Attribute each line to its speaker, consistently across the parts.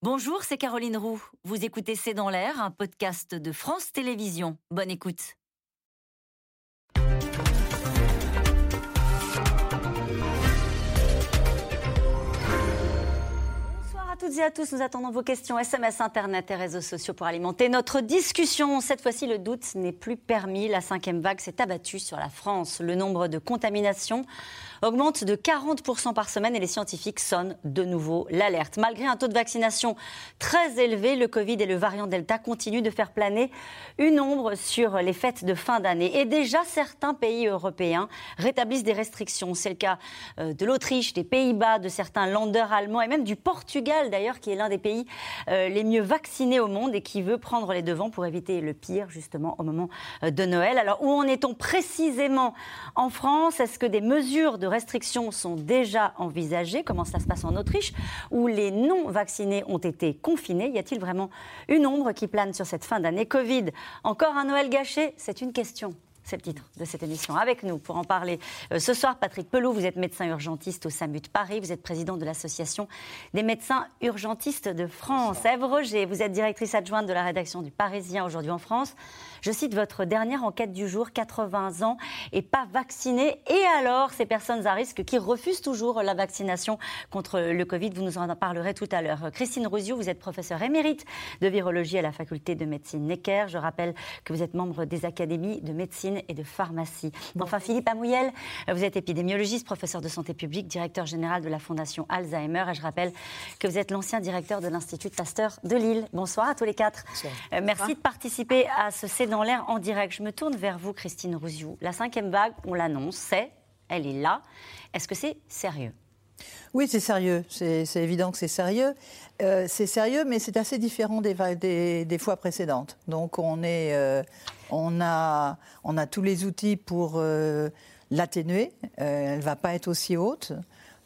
Speaker 1: Bonjour, c'est Caroline Roux. Vous écoutez C'est dans l'air, un podcast de France Télévisions. Bonne écoute. Bonsoir à toutes et à tous. Nous attendons vos questions SMS, Internet et réseaux sociaux pour alimenter notre discussion. Cette fois-ci, le doute n'est plus permis. La cinquième vague s'est abattue sur la France. Le nombre de contaminations augmente de 40% par semaine et les scientifiques sonnent de nouveau l'alerte. Malgré un taux de vaccination très élevé, le Covid et le variant Delta continuent de faire planer une ombre sur les fêtes de fin d'année. Et déjà, certains pays européens rétablissent des restrictions. C'est le cas euh, de l'Autriche, des Pays-Bas, de certains landers allemands et même du Portugal d'ailleurs, qui est l'un des pays euh, les mieux vaccinés au monde et qui veut prendre les devants pour éviter le pire justement au moment euh, de Noël. Alors où en est-on précisément en France? Est-ce que des mesures de restrictions sont déjà envisagées Comment ça se passe en Autriche, où les non-vaccinés ont été confinés? Y a-t-il vraiment une ombre qui plane sur cette fin d'année? Covid Encore un Noël gâché? C'est une question. C'est le titre de cette émission. Avec nous pour en parler euh, ce soir, Patrick Pelot, vous êtes médecin urgentiste au SAMU de Paris, vous êtes président de l'Association des médecins urgentistes de France. Ève Roger, vous êtes directrice adjointe de la rédaction du Parisien aujourd'hui en France. Je cite votre dernière enquête du jour, 80 ans et pas vaccinés. Et alors, ces personnes à risque qui refusent toujours la vaccination contre le Covid, vous nous en parlerez tout à l'heure. Christine Rousio, vous êtes professeure émérite de virologie à la faculté de médecine Necker. Je rappelle que vous êtes membre des académies de médecine et de pharmacie. Enfin, Philippe Amouyel, vous êtes épidémiologiste, professeur de santé publique, directeur général de la Fondation Alzheimer. Et je rappelle que vous êtes l'ancien directeur de l'Institut Pasteur de Lille. Bonsoir à tous les quatre. Euh, merci de participer à ce dans l'air en direct. Je me tourne vers vous, Christine Rouziou. La cinquième vague, on l'annonce, c'est, elle est là. Est-ce que c'est sérieux?
Speaker 2: Oui, c'est sérieux. C'est évident que c'est sérieux. Euh, c'est sérieux, mais c'est assez différent des, des, des, fois précédentes. Donc, on, est, euh, on, a, on a tous les outils pour euh, l'atténuer. elle ne va pas être aussi haute.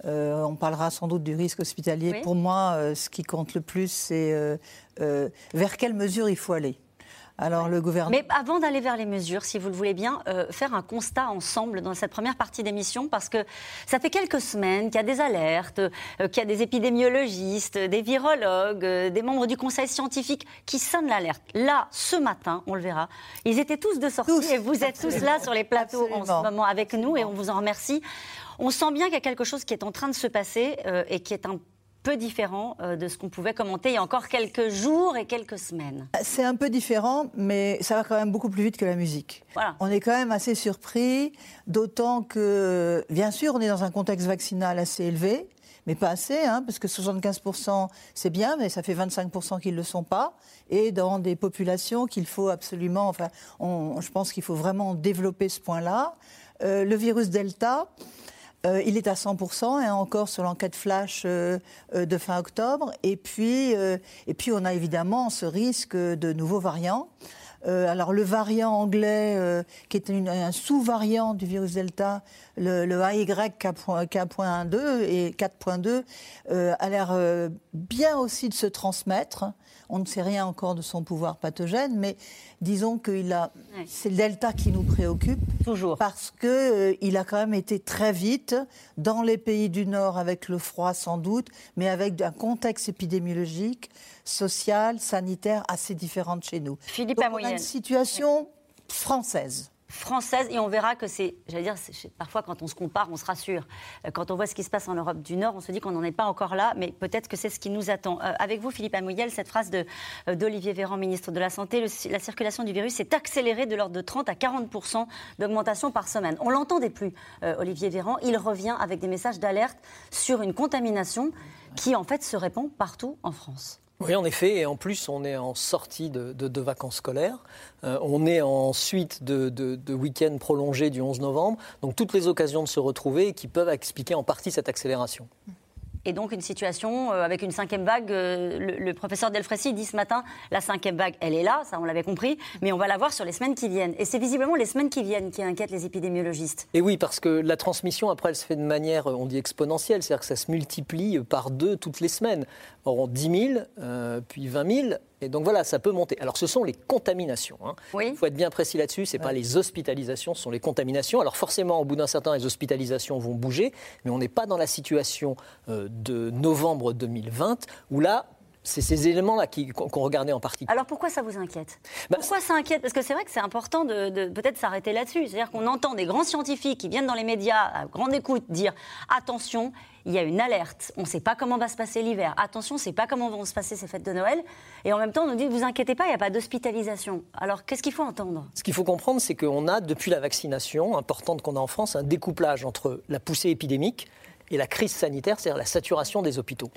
Speaker 2: on parlera sans doute du risque hospitalier. Pour moi, ce qui compte le plus, c'est vers quelle mesure il faut aller. Alors le gouvernement.
Speaker 1: Mais avant d'aller vers les mesures, si vous le voulez bien, euh, faire un constat ensemble dans cette première partie d'émission, parce que ça fait quelques semaines qu'il y a des alertes, euh, qu'il y a des épidémiologistes, des virologues, euh, des membres du conseil scientifique qui sonnent l'alerte. Là, ce matin, on le verra, ils étaient tous de sortie et vous êtes tous là sur les plateaux en ce moment avec nous et on vous en remercie. On sent bien qu'il y a quelque chose qui est en train de se passer et qui est un peu différent euh, de ce qu'on pouvait commenter il y a encore quelques jours et quelques semaines.
Speaker 2: C'est un peu différent, mais ça va quand même beaucoup plus vite que la musique. On est quand même assez surpris, d'autant que, bien sûr, on est dans un contexte vaccinal assez élevé, mais pas assez, hein, parce que 75% c'est bien, mais ça fait 25% qu'ils ne le sont pas, et dans des populations qu'il faut absolument, enfin, je pense qu'il faut vraiment développer ce point-là. Euh, le virus Delta, euh, il est à 100%, et hein, encore sur l'enquête flash euh, euh, de fin octobre. Et puis, et puis, on a évidemment ce risque de nouveaux variants. alors, le variant anglais, qui est un sous-variant du virus Delta, le, le AY4.2 et 4.2, a l'air bien aussi de se transmettre. On ne sait rien encore de son pouvoir pathogène, mais disons que c'est le delta qui nous préoccupe.
Speaker 1: Toujours.
Speaker 2: Parce qu'il euh, il a quand même été très vite dans les pays du Nord avec le froid sans doute, mais avec un contexte épidémiologique, social, sanitaire assez différent de chez nous.
Speaker 1: Philippe
Speaker 2: Donc, on a une situation française
Speaker 1: française et on verra que c'est, j'allais dire, parfois quand on se compare, on se rassure. Euh, quand on voit ce qui se passe en Europe du Nord, on se dit qu'on n'en est pas encore là, mais peut-être que c'est ce qui nous attend. Euh, avec vous, Philippe Amouyel, cette phrase de, euh, d'Olivier Véran, ministre de la Santé, la circulation du virus s'est accélérée de l'ordre de 30 à 40% d'augmentation par semaine. On l'entendait plus, Olivier Véran. Il revient avec des messages d'alerte sur une contamination qui, en fait, se répand partout en France.
Speaker 3: Oui, en effet, et en plus, on est en sortie de, vacances scolaires. Euh, on est en suite de, de week-end prolongé du 11 novembre. Donc, toutes les occasions de se retrouver qui peuvent expliquer en partie cette accélération
Speaker 1: et donc une situation euh, avec une cinquième vague. Euh, le, professeur Delfrécy dit ce matin, la cinquième vague, elle est là, ça on l'avait compris, mais on va la voir sur les semaines qui viennent. Et c'est visiblement les semaines qui viennent qui inquiètent les épidémiologistes.
Speaker 3: Et oui, parce que la transmission, après, elle se fait de manière, on dit exponentielle, c'est-à-dire que ça se multiplie par deux toutes les semaines. Or, 10 000, euh, puis 20 000, et donc voilà, ça peut monter. Alors ce sont les contaminations. Hein. Il faut être bien précis là-dessus, ce n'est pas les hospitalisations, ce sont les contaminations. Alors forcément, au bout d'un certain temps, les hospitalisations vont bouger, mais on n'est pas dans la situation euh, de novembre 2020 où là, C'est ces éléments-là qu'on regardait en particulier.
Speaker 1: Alors pourquoi ça vous inquiète? Bah, Pourquoi ça inquiète? Parce que c'est vrai que c'est important de, peut-être s'arrêter là-dessus. C'est-à-dire qu'on entend des grands scientifiques qui viennent dans les médias à grande écoute dire attention, il y a une alerte, on ne sait pas comment va se passer l'hiver, attention, on ne sait pas comment vont se passer ces fêtes de Noël, et en même temps on nous dit ne vous inquiétez pas, il n'y a pas d'hospitalisation. Alors qu'est-ce qu'il faut entendre?
Speaker 3: Ce qu'il faut comprendre, c'est qu'on a, depuis la vaccination importante qu'on a en France, un découplage entre la poussée épidémique, et la crise sanitaire, c'est-à-dire la saturation des hôpitaux.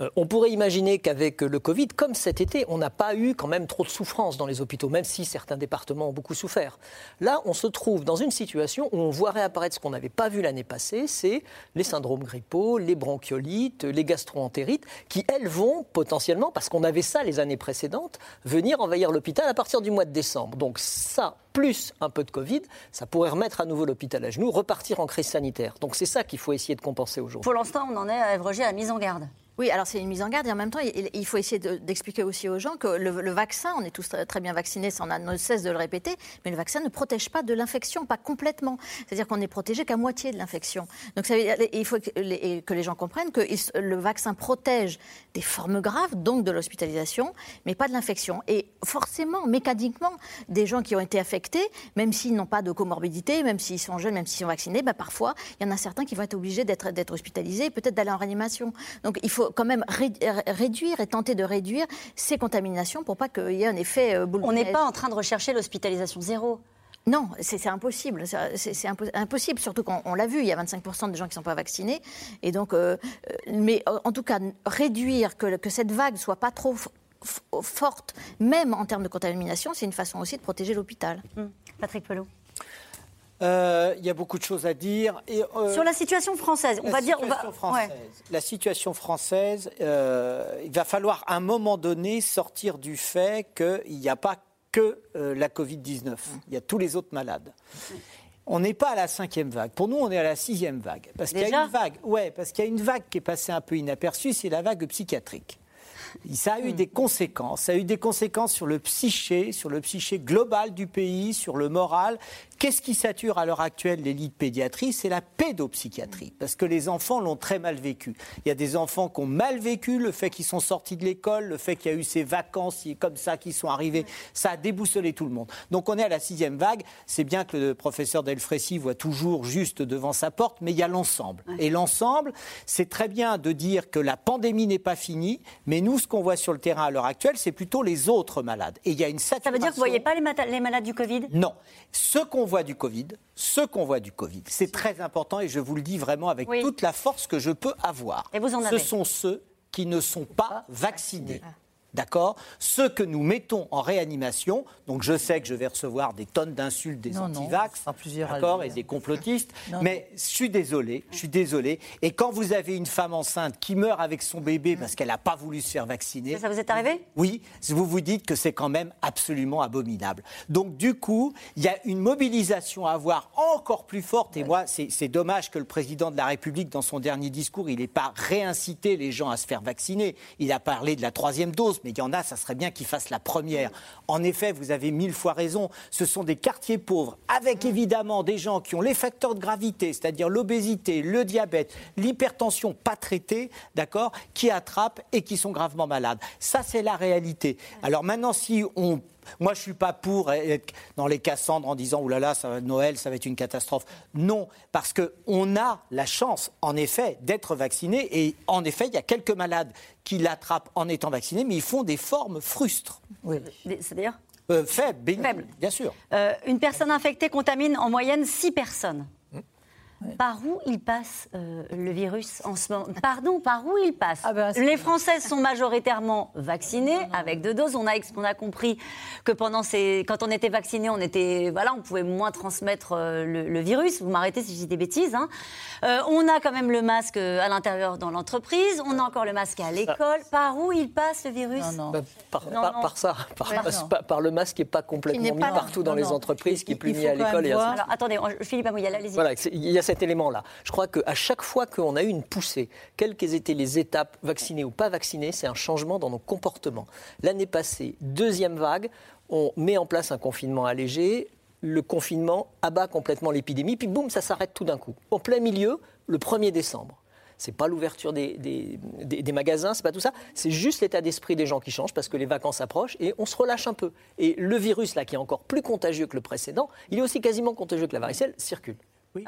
Speaker 3: Euh, on pourrait imaginer qu'avec le Covid, comme cet été, on n'a pas eu quand même trop de souffrance dans les hôpitaux, même si certains départements ont beaucoup souffert. Là, on se trouve dans une situation où on voit réapparaître ce qu'on n'avait pas vu l'année passée, c'est les syndromes grippaux, les bronchiolites, les gastroentérites, qui, elles, vont potentiellement, parce qu'on avait ça les années précédentes, venir envahir l'hôpital à partir du mois de décembre. Donc ça, plus un peu de Covid, ça pourrait remettre à nouveau l'hôpital à genoux, repartir en crise sanitaire. Donc c'est ça qu'il faut essayer de compenser
Speaker 1: Pour l'instant, on en est à Evroger à mise en garde.
Speaker 4: Oui, alors c'est une mise en garde et en même temps, il, faut essayer d'expliquer aussi aux gens que le, vaccin, on est tous très, bien vaccinés, ça on a ne cesse de le répéter, mais le vaccin ne protège pas de l'infection, pas complètement. C'est-à-dire qu'on n'est protégé qu'à moitié de l'infection. Donc ça, il faut que les, que les, gens comprennent que le vaccin protège des formes graves, donc de l'hospitalisation, mais pas de l'infection. Et forcément, mécaniquement, des gens qui ont été affectés, même s'ils n'ont pas de comorbidité, même s'ils sont jeunes, même s'ils sont vaccinés, bah parfois, il y en a certains qui vont être obligés d'être hospitalisés, peut-être d'aller en réanimation. Donc il faut quand même réduire et tenter de réduire ces contaminations pour pas qu'il y ait un effet euh, boule
Speaker 1: On n'est pas en train de rechercher l'hospitalisation zéro.
Speaker 4: Non, c'est impossible. C'est impossible, surtout qu'on l'a vu, il y a 25% de gens qui ne sont pas vaccinés. Et donc, euh, euh, mais en tout cas, réduire que, que cette vague soit pas trop forte, même en termes de contamination, c'est une façon aussi de protéger l'hôpital.
Speaker 1: Hum. Patrick Pelot.
Speaker 5: Euh, il y a beaucoup de choses à dire.
Speaker 1: Et, euh, Sur la situation française, on va dire.
Speaker 5: La situation française, euh, il va falloir à un moment donné sortir du fait qu'il n'y a pas que la Covid-19, il y a tous les autres malades. On n'est pas à la cinquième vague. Pour nous, on est à la sixième vague. Parce qu'il y a une vague, ouais, parce qu'il y a une vague qui est passée un peu inaperçue, c'est la vague psychiatrique. Ça a eu hmm. des conséquences. Ça a eu des conséquences sur le psyché, sur le psyché global du pays, sur le moral. Qu'est-ce qui sature à l'heure actuelle les lits de pédiatrie? C'est la pédopsychiatrie, parce que les enfants l'ont très mal vécu. Il y a des enfants qui ont mal vécu le fait qu'ils sont sortis de l'école, le fait qu'il y a eu ces vacances comme ça qui sont arrivées, ça a déboussolé tout le monde. Donc on est à la sixième vague. C'est bien que le professeur Delfrécy voit toujours juste devant sa porte, mais il y a l'ensemble. Et l'ensemble, c'est très bien de dire que la pandémie n'est pas finie, mais nous, ce qu'on voit sur le terrain à l'heure actuelle, c'est plutôt les autres malades. Et il y a une saturation.
Speaker 1: Ça veut dire que vous ne voyez pas les, les malades du Covid?
Speaker 5: Non. Ce qu'on voit du Covid, ce qu'on voit du Covid, c'est très important et je vous le dis vraiment avec toute la force que je peux avoir.
Speaker 1: Et vous en
Speaker 5: avez. Ce sont ceux qui ne sont pas vaccinés. D'accord? Ceux que nous mettons en réanimation, donc je sais que je vais recevoir des tonnes d'insultes des anti-vax, d'accord, et des complotistes, mais je suis désolé, je suis désolé. Et quand vous avez une femme enceinte qui meurt avec son bébé parce qu'elle n'a pas voulu se faire vacciner.
Speaker 1: Ça, vous est arrivé?
Speaker 5: Oui, vous vous dites que c'est quand même absolument abominable. Donc du coup, il y a une mobilisation à avoir encore plus forte. Et moi, c'est dommage que le président de la République, dans son dernier discours, il n'ait pas réincité les gens à se faire vacciner. Il a parlé de la troisième dose mais il y en a, ça serait bien qu'ils fassent la première. En effet, vous avez mille fois raison, ce sont des quartiers pauvres, avec évidemment des gens qui ont les facteurs de gravité, c'est-à-dire l'obésité, le diabète, l'hypertension pas traitée, d'accord, qui attrapent et qui sont gravement malades. Ça, c'est la réalité. Alors maintenant, si on moi, je ne suis pas pour être dans les Cassandres en disant, oulala, là là, ça va, Noël, ça va être une catastrophe. Non, parce qu'on a la chance, en effet, d'être vacciné. Et en effet, il y a quelques malades qui l'attrapent en étant vaccinés, mais ils font des formes frustres.
Speaker 1: Oui. C'est-à-dire
Speaker 5: euh, faibles, bien sûr.
Speaker 1: Euh, une personne infectée contamine en moyenne 6 personnes. Par où il passe euh, le virus en ce moment? Pardon, par où il passe? Ah ben, Les Françaises sont majoritairement vaccinées avec deux doses. On a, on a compris que pendant ces, quand on était vacciné, on était, voilà, on pouvait moins transmettre euh, le, virus. Vous m'arrêtez si je dis des bêtises. Hein. Euh, on a quand même le masque à l'intérieur dans l'entreprise. On a encore le masque à l'école. Par où il passe le virus?
Speaker 3: Non, bah, par, par, ça, par, le masque qui n'est pas complètement mis partout dans les entreprises, qui est plus mis à l'école.
Speaker 1: Alors attendez, Philippe Amouyal, allez-y.
Speaker 3: Voilà, il y a cet élément-là. Je crois qu'à chaque fois qu'on a eu une poussée, quelles qu'aient été les étapes, vaccinées ou pas vaccinées, c'est un changement dans nos comportements. L'année passée, deuxième vague, on met en place un confinement allégé, le confinement abat complètement l'épidémie, puis boum, ça s'arrête tout d'un coup. En plein milieu, le 1er décembre. c'est pas l'ouverture des, des, des, magasins, c'est pas tout ça. C'est juste l'état d'esprit des gens qui change parce que les vacances approchent et on se relâche un peu. Et le virus là, qui est encore plus contagieux que le précédent, il est aussi quasiment contagieux que la varicelle, circule. Oui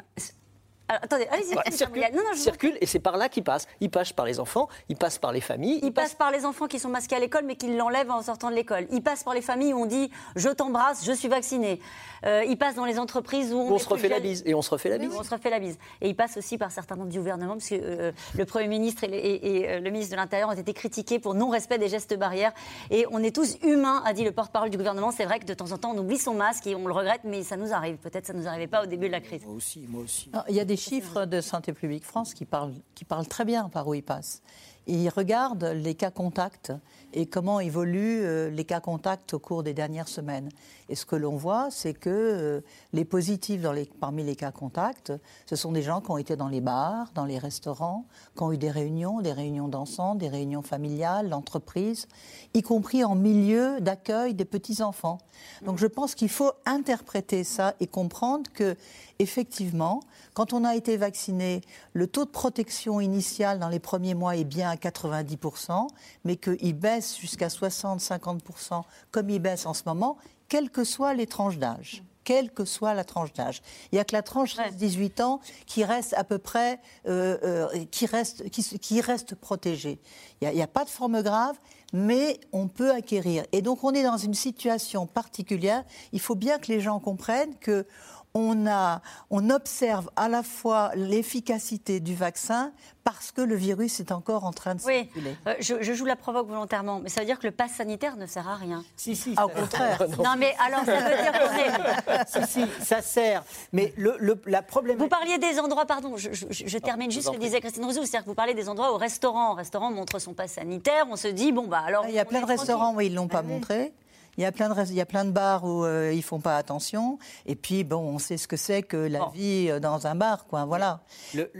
Speaker 1: attendez, allez-y.
Speaker 3: circule, circule et c'est par là qu'il passe. Il passe par les enfants, il passe par les familles.
Speaker 1: Il, passe... par les enfants qui sont masqués à l'école mais qui l'enlèvent en sortant de l'école. Il passe par les familles où on dit je t'embrasse, je suis vacciné. Euh, il passe dans les entreprises où
Speaker 3: on, se refait la bise et on se refait la bise.
Speaker 1: on se refait la bise. Et il passe aussi par certains membres du gouvernement parce que euh, le Premier ministre et, euh, le ministre de l'Intérieur ont été critiqués pour non-respect des gestes barrières. Et on est tous humains, a dit le porte-parole du gouvernement. C'est vrai que de temps en temps on oublie son masque et on le regrette, mais ça nous arrive. Peut-être ça nous arrivait pas au début de la crise.
Speaker 5: Moi aussi, moi aussi.
Speaker 2: il y a des chiffres de Santé publique France qui parlent, qui parlent très bien par où ils passent. Ils regardent les cas contacts et comment évoluent euh, les cas contacts au cours des dernières semaines. Et ce que l'on voit, c'est que euh, les positifs parmi les cas contacts, ce sont des gens qui ont été dans les bars, dans les restaurants, qui ont eu des réunions, des réunions d'ensemble, des réunions familiales, d'entreprise, y compris en milieu d'accueil des petits-enfants. Donc je pense qu'il faut interpréter ça et comprendre que, effectivement, quand on a été vacciné, le taux de protection initial dans les premiers mois est bien à 90%, mais qu'il baisse jusqu'à 60-50% comme il baisse en ce moment, quelles que soient les tranches d'âge quelle que soit la tranche d'âge. Il n'y a que la tranche 18 ans qui reste à peu près, euh, euh, qui, reste, qui, reste protégée. Il n'y a, a, pas de forme grave, mais on peut acquérir. Et donc on est dans une situation particulière. Il faut bien que les gens comprennent que on, a, on observe à la fois l'efficacité du vaccin parce que le virus est encore en train de
Speaker 1: oui. circuler. Euh, je, joue la provoque volontairement, mais ça veut dire que le pass sanitaire ne sert à rien.
Speaker 5: Si, si.
Speaker 2: Ah, au contraire.
Speaker 1: non. mais alors ça veut dire qu'on est...
Speaker 5: si, si, ça sert. Mais le, la problème...
Speaker 1: Vous parliez des endroits, pardon, je, termine juste ce que disait Christine Rousseau, c'est-à-dire que vous parlez des endroits au restaurant. Au restaurant, on montre son pass sanitaire, on se dit, bon, bah alors...
Speaker 2: Il y a plein de restaurants où ils ne l'ont pas ah montré. Il y a plein de, il y a plein de bars où euh, ils font pas attention. Et puis, bon, on sait ce que c'est que la vie euh, dans un bar, quoi. Voilà. Le,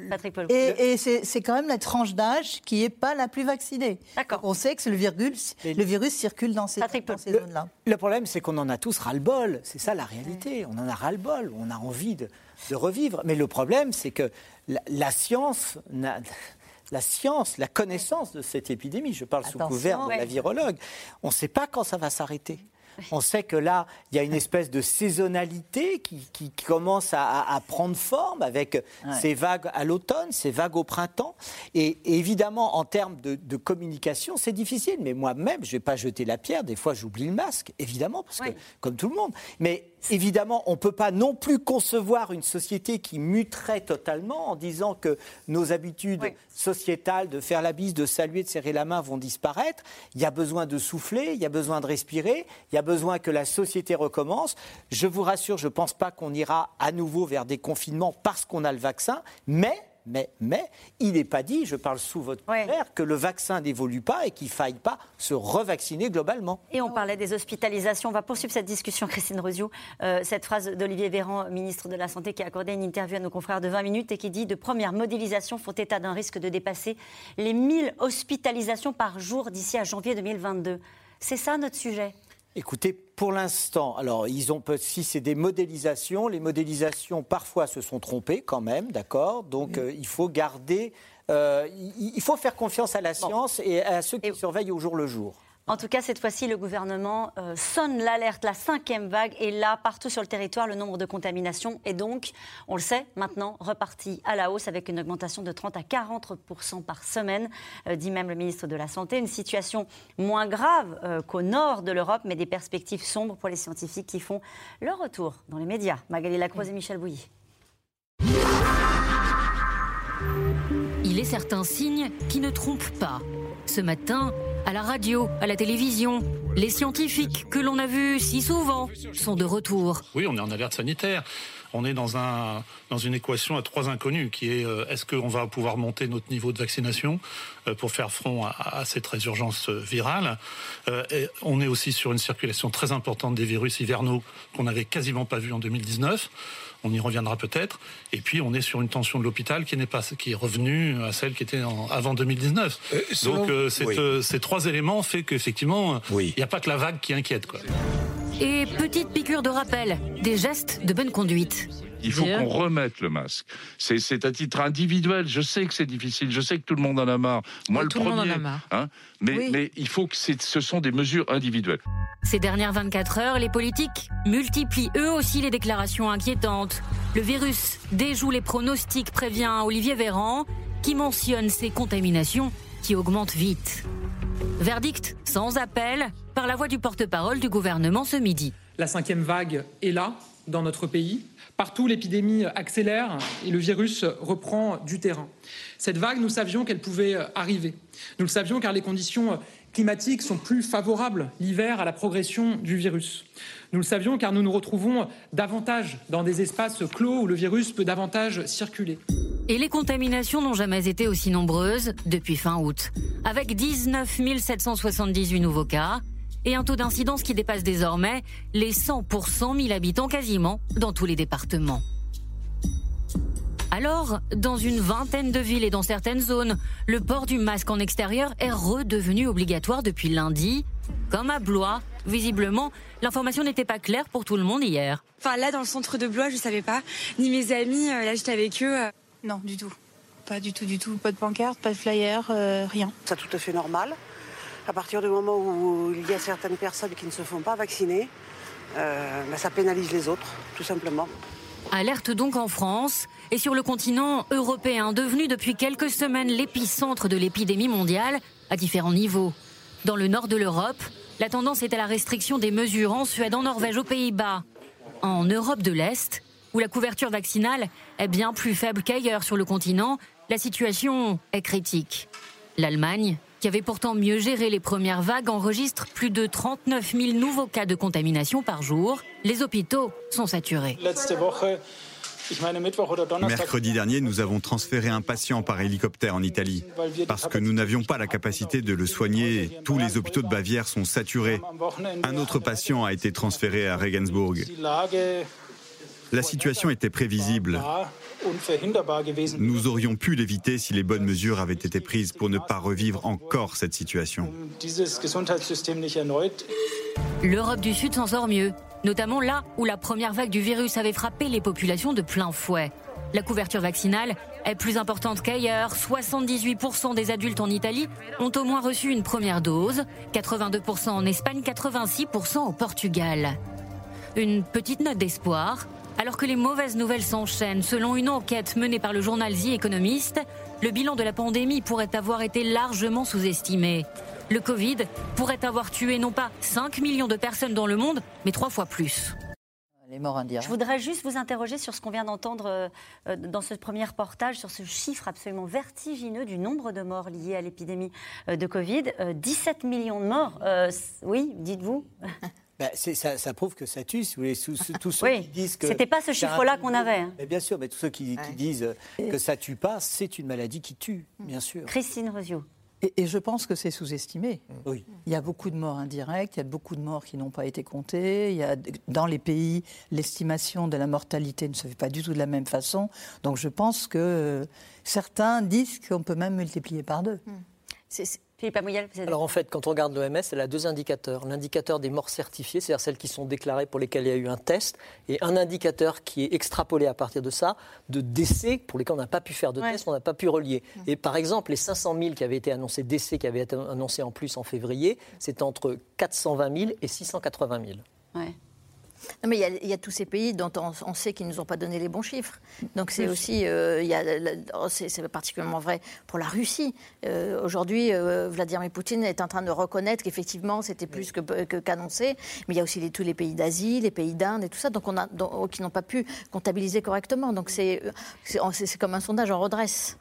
Speaker 2: et, et c'est quand même la tranche d'âge qui est pas la plus vaccinée. D'accord. On sait que le virus, le virus circule dans ces, ces zones-là.
Speaker 5: Le problème, c'est qu'on en a tous ras-le-bol. C'est ça la réalité. On en a ras-le-bol. On a envie de, de, revivre. Mais le problème, c'est que la, la science n'a la science, la connaissance de cette épidémie. Je parle sous couvert de la virologue. On ne sait pas quand ça va s'arrêter. On sait que là, il y a une espèce de saisonnalité qui, commence à, prendre forme avec ces vagues à l'automne, ces vagues au printemps. Et, évidemment, en termes de, communication, c'est difficile. Mais moi-même, je ne vais pas jeter la pierre. Des fois, j'oublie le masque, évidemment, parce que, comme tout le monde. Mais évidemment, on ne peut pas non plus concevoir une société qui muterait totalement en disant que nos habitudes sociétales de faire la bise, de saluer, de serrer la main vont disparaître. Il y a besoin de souffler, il y a besoin de respirer, il y a besoin que la société recommence. Je vous rassure, je ne pense pas qu'on ira à nouveau vers des confinements parce qu'on a le vaccin, mais mais, mais, il n'est pas dit, je parle sous votre couvert, que le vaccin n'évolue pas et qu'il ne faille pas se revacciner globalement.
Speaker 1: Et on parlait des hospitalisations. On va poursuivre cette discussion, Christine Rosiou. Euh, cette phrase d'Olivier Véran, ministre de la Santé, qui a accordé une interview à nos confrères de 20 minutes et qui dit De premières modélisations font état d'un risque de dépasser les 1000 hospitalisations par jour d'ici à janvier 2022. C'est ça notre sujet?
Speaker 5: Écoutez, pour l'instant, alors ils ont si c'est des modélisations, les modélisations parfois se sont trompées quand même, d'accord? Donc euh, il faut garder, euh, il, faut faire confiance à la science et à ceux qui surveillent au jour le jour.
Speaker 1: En tout cas, cette fois-ci, le gouvernement euh, sonne l'alerte. La cinquième vague est là, partout sur le territoire. Le nombre de contaminations est donc, on le sait maintenant, reparti à la hausse avec une augmentation de 30 à 40% par semaine, euh, dit même le ministre de la Santé. Une situation moins grave euh, qu'au nord de l'Europe, mais des perspectives sombres pour les scientifiques qui font leur retour dans les médias. Magali Lacroix et Michel Bouilly.
Speaker 6: Il est certains signes qui ne trompent pas. Ce matin, à la radio, à la télévision, les scientifiques que l'on a vus si souvent sont de retour.
Speaker 7: Oui, on est en alerte sanitaire. On est dans, un, dans une équation à trois inconnus qui est euh, est-ce qu'on va pouvoir monter notre niveau de vaccination euh, pour faire front à, cette résurgence euh, virale? On est aussi sur une circulation très importante des virus hivernaux qu'on n'avait quasiment pas vu en 2019 on y reviendra peut-être. Et puis on est sur une tension de l'hôpital qui n'est pas qui est revenue à celle qui était avant 2019. Euh, Donc euh, euh, ces trois éléments fait qu'effectivement il n'y a pas que la vague qui inquiète. Quoi.
Speaker 6: Et petite piqûre de rappel, des gestes de bonne conduite.
Speaker 8: Il faut qu'on remette le masque. C'est à titre individuel. Je sais que c'est difficile. Je sais que tout le monde en a marre. Moi, le premier. Le monde en a marre. Hein, mais, mais il faut que ce sont des mesures individuelles.
Speaker 6: Ces dernières 24 heures, les politiques multiplient eux aussi les déclarations inquiétantes. Le virus déjoue les pronostics, prévient Olivier Véran, qui mentionne ces contaminations qui augmentent vite. Verdict sans appel par la voix du porte-parole du gouvernement ce midi.
Speaker 9: La cinquième vague est là, dans notre pays. Partout, l'épidémie accélère et le virus reprend du terrain. Cette vague, nous savions qu'elle pouvait arriver. Nous le savions car les conditions climatiques sont plus favorables l'hiver à la progression du virus. Nous le savions car nous nous retrouvons davantage dans des espaces clos où le virus peut davantage circuler.
Speaker 6: Et les contaminations n'ont jamais été aussi nombreuses depuis fin août, avec 19 778 nouveaux cas et un taux d'incidence qui dépasse désormais les 100 pour 100 000 habitants quasiment dans tous les départements. Alors, dans une vingtaine de villes et dans certaines zones, le port du masque en extérieur est redevenu obligatoire depuis lundi. Comme à Blois, visiblement, l'information n'était pas claire pour tout le monde hier.
Speaker 10: Enfin là, dans le centre de Blois, je ne savais pas. Ni mes amis, euh, là j'étais avec eux. Euh.
Speaker 11: Non, du tout. Pas du tout, du tout. Pas de pancarte, pas de flyer, euh, rien.
Speaker 12: C'est tout à fait normal. À partir du moment où il y a certaines personnes qui ne se font pas vacciner, euh, ben, ça pénalise les autres, tout simplement.
Speaker 6: Alerte donc en France et sur le continent européen, devenu depuis quelques semaines l'épicentre de l'épidémie mondiale à différents niveaux. Dans le nord de l'Europe, la tendance est à la restriction des mesures en Suède, en Norvège, aux Pays-Bas. En Europe de l'Est, où la couverture vaccinale est bien plus faible qu'ailleurs sur le continent, la situation est critique. L'Allemagne qui avait pourtant mieux géré les premières vagues, enregistre plus de 39 000 nouveaux cas de contamination par jour. Les hôpitaux sont saturés.
Speaker 13: Mercredi dernier, nous avons transféré un patient par hélicoptère en Italie parce que nous n'avions pas la capacité de le soigner. Tous les hôpitaux de Bavière sont saturés. Un autre patient a été transféré à Regensburg. La situation était prévisible. Nous aurions pu l'éviter si les bonnes mesures avaient été prises pour ne pas revivre encore cette situation.
Speaker 6: L'Europe du Sud s'en sort mieux, notamment là où la première vague du virus avait frappé les populations de plein fouet. La couverture vaccinale est plus importante qu'ailleurs. 78% des adultes en Italie ont au moins reçu une première dose, 82% en Espagne, 86% au Portugal. Une petite note d'espoir, alors que les mauvaises nouvelles s'enchaînent, selon une enquête menée par le journal The Economist, le bilan de la pandémie pourrait avoir été largement sous-estimé. Le Covid pourrait avoir tué non pas 5 millions de personnes dans le monde, mais trois fois plus.
Speaker 1: Les morts indirects. Je voudrais juste vous interroger sur ce qu'on vient d'entendre euh, dans ce premier reportage, sur ce chiffre absolument vertigineux du nombre de morts liés à l'épidémie euh, de Covid. 17 euh, millions de morts, oui, dites-vous
Speaker 5: Bah, ça, prouve que ça tue, si vous voulez. tous ceux qui disent que.
Speaker 1: C'était pas ce chiffre-là qu'on avait. Hein.
Speaker 5: bien sûr, mais tous ceux qui, disent que ça tue pas, c'est une maladie qui tue, bien sûr.
Speaker 1: Christine Rosio.
Speaker 2: Et, je pense que c'est sous-estimé. Oui. Il y a beaucoup de morts indirectes, il y a beaucoup de morts qui n'ont pas été comptées. Il y a, dans les pays, l'estimation de la mortalité ne se fait pas du tout de la même façon. Donc je pense que certains disent qu'on peut même multiplier par deux.
Speaker 1: C'est Philippe Amouyel,
Speaker 3: Alors en fait, quand on regarde l'OMS, elle a deux indicateurs. L'indicateur des morts certifiées, c'est-à-dire celles qui sont déclarées pour lesquelles il y a eu un test, et un indicateur qui est extrapolé à partir de ça, de décès pour lesquels on n'a pas pu faire de test, on n'a pas pu relier. Et par exemple, les 500 000 qui avaient été annoncés, décès qui avaient été annoncés en plus en février, c'est entre 420 000 et 680 000. Ouais
Speaker 4: mais il y, a, tous ces pays dont on, sait qu'ils ne nous ont pas donné les bons chiffres. Donc c'est aussi, euh, oh, c'est particulièrement vrai pour la Russie. Euh, aujourd'hui, euh, Vladimir Poutine est en train de reconnaître qu'effectivement c'était plus qu'annoncé. mais il y a aussi tous les pays d'Asie, les pays d'Inde et tout ça, donc on a, qui n'ont pas pu comptabiliser correctement. Donc c'est comme un sondage en redresse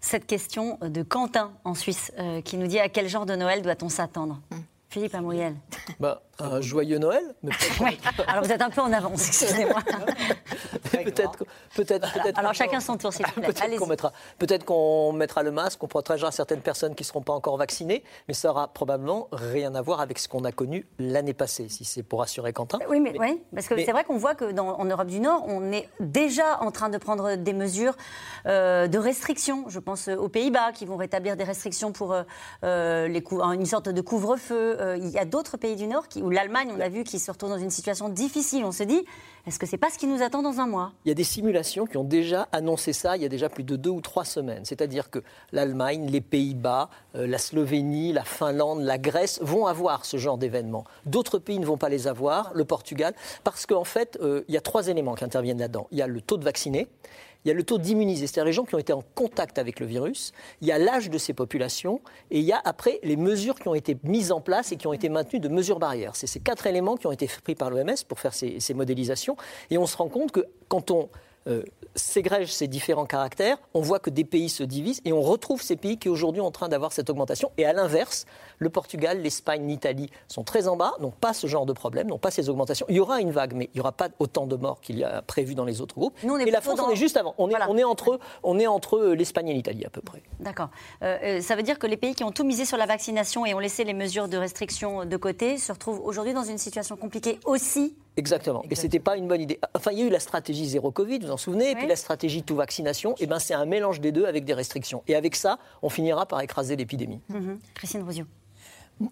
Speaker 1: cette question de Quentin en Suisse qui nous dit à quel genre de Noël doit-on s'attendre? Hum. Philippe Amouriel.
Speaker 3: Bah, un joyeux Noël.
Speaker 1: Mais Alors vous êtes un peu en avance, excusez-moi.
Speaker 3: peut-être, peut-être,
Speaker 1: Alors chacun son tour, s'il vous plaît.
Speaker 3: Peut-être qu'on mettra, peut-être qu'on mettra le masque, qu'on protégera certaines personnes qui ne seront pas encore vaccinées, mais ça aura probablement rien à voir avec ce qu'on a connu l'année passée, si c'est pour assurer Quentin.
Speaker 1: Oui, mais, oui, parce que c'est vrai qu'on voit qu'en Europe du Nord, on est déjà en train de prendre des mesures euh, de restriction. Je pense aux Pays-Bas qui vont rétablir des restrictions pour euh, euh les une sorte de couvre-feu. Euh, il y a d'autres pays du Nord qui où l'Allemagne, on a vu, qui se retrouve dans une situation difficile. On se dit, est-ce que c'est pas ce qui nous attend dans un mois?
Speaker 3: Il y a des simulations qui ont déjà annoncé ça il y a déjà plus de deux ou trois semaines. C'est-à-dire que l'Allemagne, les Pays-Bas, euh, la Slovénie, la Finlande, la Grèce vont avoir ce genre d'événements. D'autres pays ne vont pas les avoir, le Portugal, parce qu'en fait, euh, il y a trois éléments qui interviennent là-dedans. Il y a le taux de vaccinés, il y a le taux d'immunisés, c'est-à-dire les gens qui ont été en contact avec le virus, il y a l'âge de ces populations, et il y a après les mesures qui ont été mises en place et qui ont été maintenues de mesures barrières. C'est ces quatre éléments qui ont été pris par l'OMS pour faire ces, ces modélisations, et on se rend compte que quand on euh, ségrège ces différents caractères, on voit que des pays se divisent et on retrouve ces pays qui aujourd'hui sont en train d'avoir cette augmentation. Et à l'inverse, le Portugal, l'Espagne, l'Italie sont très en bas, n'ont pas ce genre de problème, n'ont pas ces augmentations. Il y aura une vague, mais il n'y aura pas autant de morts qu'il y a prévu dans les autres groupes. et la France, on est juste avant. On est, on est entre, on est entre l'Espagne et l'Italie à peu près.
Speaker 1: D'accord. Euh, euh, ça veut dire que les pays qui ont tout misé sur la vaccination et ont laissé les mesures de restriction de côté se retrouvent aujourd'hui dans une situation compliquée aussi
Speaker 3: Exactement. Et ce n'était pas une bonne idée. Enfin, il y a eu la stratégie zéro Covid, vous vous en souvenez, et puis la stratégie tout vaccination. Et eh ben, c'est un mélange des deux avec des restrictions. Et avec ça, on finira par écraser l'épidémie.
Speaker 1: Mhm. Christine Rosio.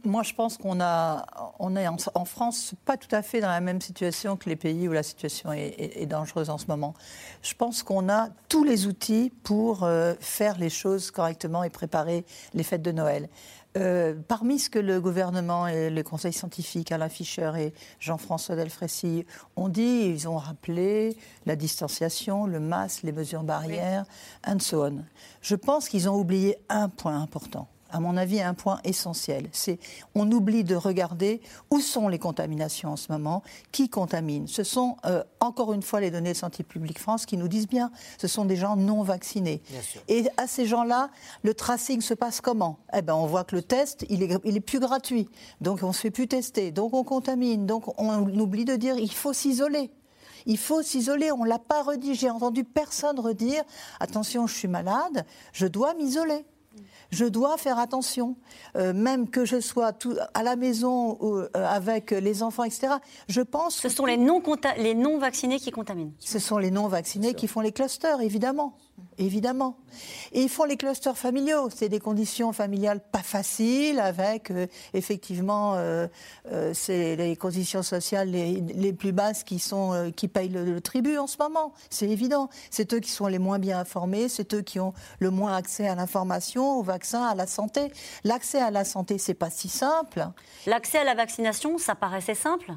Speaker 2: Moi, je pense qu'on a, on est en, France pas tout à fait dans la même situation que les pays où la situation est, dangereuse en ce moment. Je pense qu'on a tous les outils pour euh, faire les choses correctement et préparer les fêtes de Noël. Euh, parmi ce que le gouvernement et le conseil scientifique, Alain Fischer et Jean-François Delfrécy ont dit, ils ont rappelé la distanciation, le masque, les mesures barrières, and so on. Je pense qu'ils ont oublié un point important à mon avis, un point essentiel. C'est on oublie de regarder où sont les contaminations en ce moment, qui contamine. Ce sont euh, encore une fois les données de Santé publique France qui nous disent bien, ce sont des gens non vaccinés. Et à ces gens-là, le tracing se passe comment? Eh ben, on voit que le test, il est, il est plus gratuit, donc on se fait plus tester, donc on contamine, donc on oublie de dire il faut s'isoler. Il faut s'isoler. On ne l'a pas redit. J'ai entendu personne redire attention, je suis malade, je dois m'isoler je dois faire attention, euh, même que je sois tout, à la maison euh, avec les enfants, etc. Je pense.
Speaker 1: Ce sont les non, les non vaccinés qui contaminent.
Speaker 2: Ce sont les non vaccinés qui font les clusters, évidemment évidemment. Et ils font les clusters familiaux. C'est des conditions familiales pas faciles, avec euh, effectivement euh, euh, c'est les conditions sociales les, plus basses qui sont qui payent le, tribut en ce moment. C'est évident. C'est eux qui sont les moins bien informés, c'est eux qui ont le moins accès à l'information, au vaccin, à la santé. L'accès à la santé, c'est pas si simple.
Speaker 1: L'accès à la vaccination, ça paraissait simple?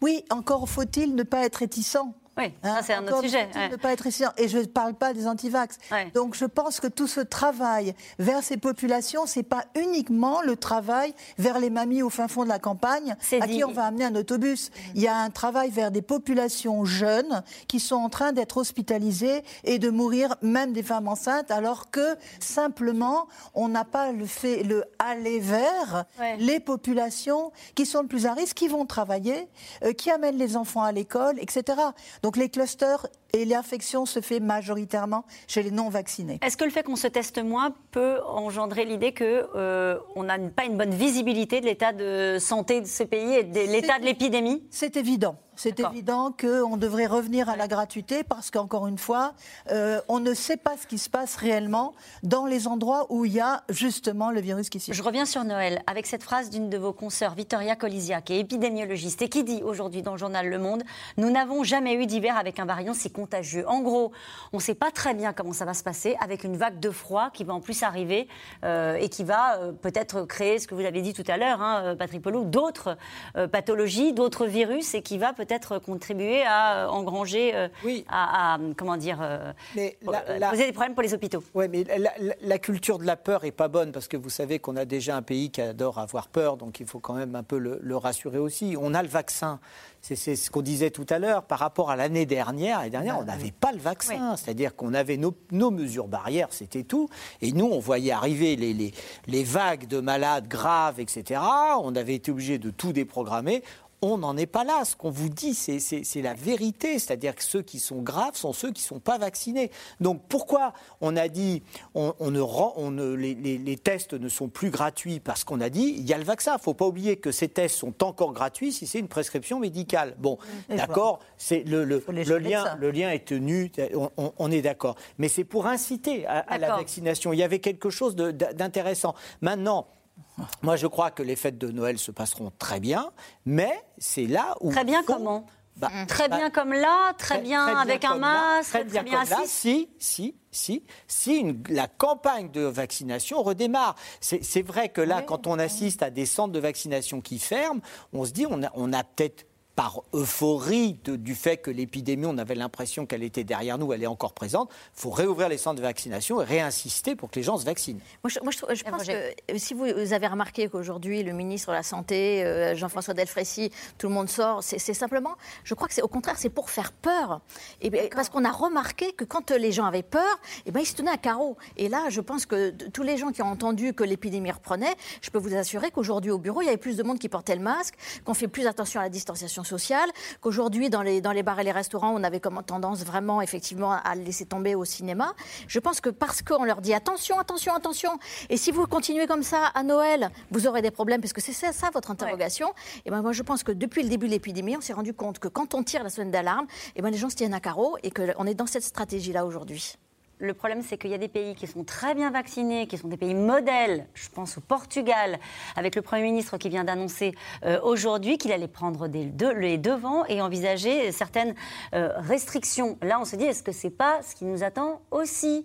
Speaker 2: Oui, encore faut-il ne pas être réticent.
Speaker 1: Oui, hein, c'est un autre sujet.
Speaker 2: Ne pas être Et je ne parle pas des antivax. Donc je pense que tout ce travail vers ces populations, c'est pas uniquement le travail vers les mamies au fin fond de la campagne à qui on va amener un autobus. Il y a un travail vers des populations jeunes qui sont en train d'être hospitalisées et de mourir, même des femmes enceintes, alors que simplement on n'a pas le fait le aller vers les populations qui sont le plus à risque, qui vont travailler, euh, qui amènent les enfants à l'école, etc. Donc les clusters et l'infection se fait majoritairement chez les non-vaccinés.
Speaker 1: Est-ce que le fait qu'on se teste moins peut engendrer l'idée qu'on euh, n'a pas une bonne visibilité de l'état de santé de ce pays et de l'état de l'épidémie?
Speaker 2: C'est évident. C'est évident qu'on devrait revenir à la gratuité parce qu'encore une fois, euh, on ne sait pas ce qui se passe réellement dans les endroits où il y a justement le virus qui circule.
Speaker 1: Je reviens sur Noël avec cette phrase d'une de vos consoeurs, Victoria Colisia, qui est épidémiologiste et qui dit aujourd'hui dans le journal Le Monde Nous n'avons jamais eu d'hiver avec un variant si contagieux. En gros, on ne sait pas très bien comment ça va se passer avec une vague de froid qui va en plus arriver euh, et qui va euh, peut-être créer, ce que vous avez dit tout à l'heure, hein, Patrick Pelou, d'autres pathologies, d'autres virus et qui va peut-être contribuer à euh, engranger, euh, à, comment dire, euh, poser des problèmes pour les hôpitaux.
Speaker 5: Oui, mais la, culture de la peur est pas bonne parce que vous savez qu'on a déjà un pays qui adore avoir peur, donc il faut quand même un peu le, rassurer aussi. On a le vaccin. C'est ce qu'on disait tout à l'heure par rapport à l'année dernière. L'année dernière, on n'avait pas le vaccin. C'est-à-dire qu'on avait nos, mesures barrières, c'était tout. Et nous, on voyait arriver les, les, les, vagues de malades graves, etc. On avait été obligé de tout déprogrammer on n'en est pas là. Ce qu'on vous dit, c'est la vérité. C'est-à-dire que ceux qui sont graves sont ceux qui ne sont pas vaccinés. Donc pourquoi on a dit on, ne rend, on ne, les, tests ne sont plus gratuits? Parce qu'on a dit il y a le vaccin. Il ne faut pas oublier que ces tests sont encore gratuits si c'est une prescription médicale. Bon, d'accord, c'est le, le, lien, le lien est tenu, on, est d'accord. Mais c'est pour inciter à la vaccination. Il y avait quelque chose d'intéressant. Maintenant, moi, je crois que les fêtes de Noël se passeront très bien, mais c'est là où.
Speaker 1: Très bien, comment Bah, très bien comme là, très, bien avec un masque,
Speaker 5: très bien, comme là, si, si, si, si la campagne de vaccination redémarre. C'est vrai que là, quand on assiste à des centres de vaccination qui ferment, on se dit on a, on a peut-être par euphorie du fait que l'épidémie, on avait l'impression qu'elle était derrière nous, elle est encore présente, il faut réouvrir les centres de vaccination et réinsister pour que les gens se vaccinent.
Speaker 4: Moi, je, pense que euh, si vous, avez remarqué qu'aujourd'hui, le ministre de la Santé, euh, Jean-François Delfrécy, tout le monde sort, c'est simplement, je crois que c'est au contraire, c'est pour faire peur. Et, parce qu'on a remarqué que quand les gens avaient peur, et eh ben, ils se tenaient à carreau. Et là, je pense que tous les gens qui ont entendu que l'épidémie reprenait, je peux vous assurer qu'aujourd'hui, au bureau, il y avait plus de monde qui portait le masque, qu'on fait plus attention à la distanciation sociale, qu'aujourd'hui, dans les, dans les bars et les restaurants, on avait comme tendance vraiment, effectivement, à le laisser tomber au cinéma. Je pense que parce qu'on leur dit attention, attention, attention, et si vous continuez comme ça à Noël, vous aurez des problèmes, parce que c'est ça, ça, votre interrogation. Et ben moi, je pense que depuis le début de l'épidémie, on s'est rendu compte que quand on tire la sonnette d'alarme, et ben les gens se tiennent à carreau et qu'on est dans cette stratégie-là aujourd'hui.
Speaker 1: Le problème, c'est qu'il y a des pays qui sont très bien vaccinés, qui sont des pays modèles. Je pense au Portugal, avec le Premier ministre qui vient d'annoncer euh, aujourd'hui qu'il allait prendre les devants et envisager certaines euh, restrictions. Là, on se dit, est-ce que c'est pas ce qui nous attend aussi?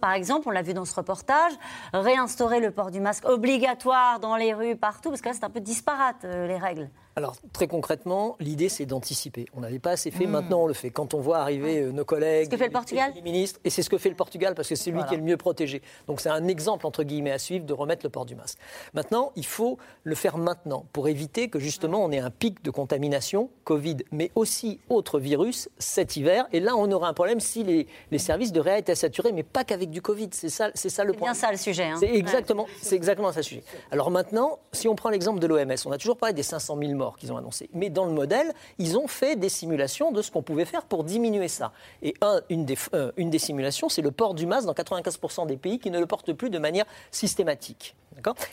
Speaker 1: Par exemple, on l'a vu dans ce reportage, réinstaurer le port du masque obligatoire dans les rues, partout, parce que là, c'est un peu disparate, euh, les règles.
Speaker 3: Alors, très concrètement, l'idée, c'est d'anticiper. On n'avait pas assez fait, hmm. maintenant on le fait. Quand on voit arriver euh, nos collègues,
Speaker 1: ce que fait le Portugal
Speaker 3: les, ministres, et c'est ce que fait le Portugal parce que c'est lui qui est le mieux protégé. Donc, c'est un exemple, entre guillemets, à suivre de remettre le port du masque. Maintenant, il faut le faire maintenant pour éviter que, justement, on ait un pic de contamination, Covid, mais aussi autres virus cet hiver. Et là, on aura un problème si les, services de réa étaient saturés, mais pas qu'avec du Covid. C'est ça, c'est ça le point.
Speaker 1: C'est bien ça le sujet. Hein.
Speaker 3: C'est exactement, c'est exactement ça le sujet. Alors maintenant, si on prend l'exemple de l'OMS, on a toujours parlé des 500 000 morts qu'ils ont annoncé. Mais dans le modèle, ils ont fait des simulations de ce qu'on pouvait faire pour diminuer ça. Et un, une, des, euh, une des simulations, c'est le port du masque dans 95% des pays qui ne le portent plus de manière systématique.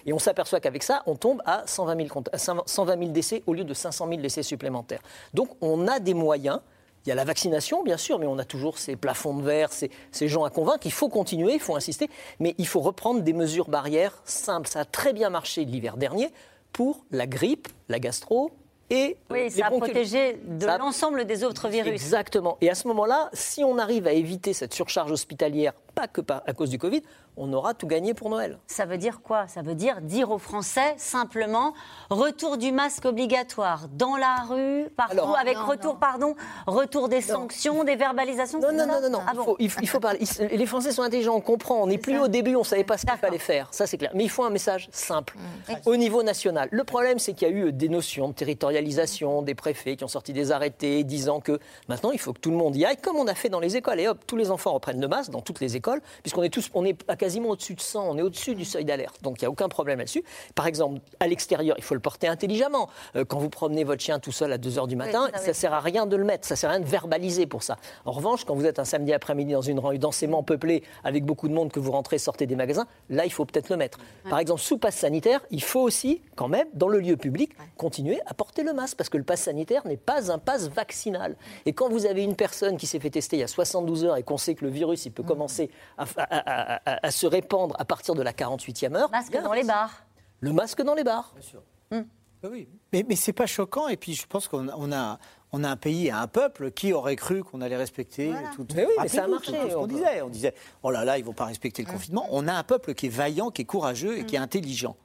Speaker 3: Et on s'aperçoit qu'avec ça, on tombe à 120 000, 120 000 décès au lieu de 500 000 décès supplémentaires. Donc on a des moyens. Il y a la vaccination, bien sûr, mais on a toujours ces plafonds de verre, ces, ces gens à convaincre. Il faut continuer, il faut insister, mais il faut reprendre des mesures barrières simples. Ça a très bien marché l'hiver dernier pour la grippe, la gastro, et
Speaker 1: oui, ça a protégé de l'ensemble des autres virus.
Speaker 3: Exactement. Et à ce moment-là, si on arrive à éviter cette surcharge hospitalière, pas que à cause du Covid, on aura tout gagné pour Noël.
Speaker 1: Ça veut dire quoi? Ça veut dire dire aux Français simplement retour du masque obligatoire dans la rue, partout, avec retour, pardon, retour des sanctions, des verbalisations.
Speaker 3: Non, non, non, non, non, ah il, faut, parler. les Français sont intelligents, on comprend. On n'est plus au début, on ne savait pas ce qu'il fallait faire. Ça, c'est clair. Mais il faut un message simple mm. au niveau national. Le problème, c'est qu'il y a eu des notions de territorialisation, des préfets qui ont sorti des arrêtés disant que maintenant, il faut que tout le monde y aille, comme on a fait dans les écoles. Et hop, tous les enfants reprennent le masque dans toutes les écoles, puisqu'on est tous, on est à quasiment au-dessus de 100, on est au-dessus du seuil d'alerte. Donc il n'y a aucun problème là-dessus. Par exemple, à l'extérieur, il faut le porter intelligemment. Euh, quand vous promenez votre chien tout seul à 2 h du matin, ça ne sert à rien de le mettre, ça ne sert à rien de verbaliser pour ça. En revanche, quand vous êtes un samedi après-midi dans une rue densément peuplée avec beaucoup de monde que vous rentrez, sortez des magasins, là, il faut peut-être le mettre. Par exemple, sous passe sanitaire, il faut aussi, quand même, dans le lieu public, continuer à porter le masque parce que le passe sanitaire n'est pas un passe vaccinal. Et quand vous avez une personne qui s'est fait tester il y a 72 heures et qu'on sait que le virus il peut mmh. commencer à se répandre à partir de la 48e heure.
Speaker 1: Masque dans les bars.
Speaker 3: Le masque dans les bars. Bien sûr.
Speaker 5: Hmm. Ah oui. Mais, mais c'est pas choquant. Et puis je pense qu'on a, on a, on a un pays et un peuple qui aurait cru qu'on allait respecter tout.
Speaker 3: Mais oui, mais ça a marché.
Speaker 5: on, disait. On disait, oh là là, ils vont pas respecter le hmm. confinement. On a un peuple qui est vaillant, qui est courageux et qui est hmm. intelligent.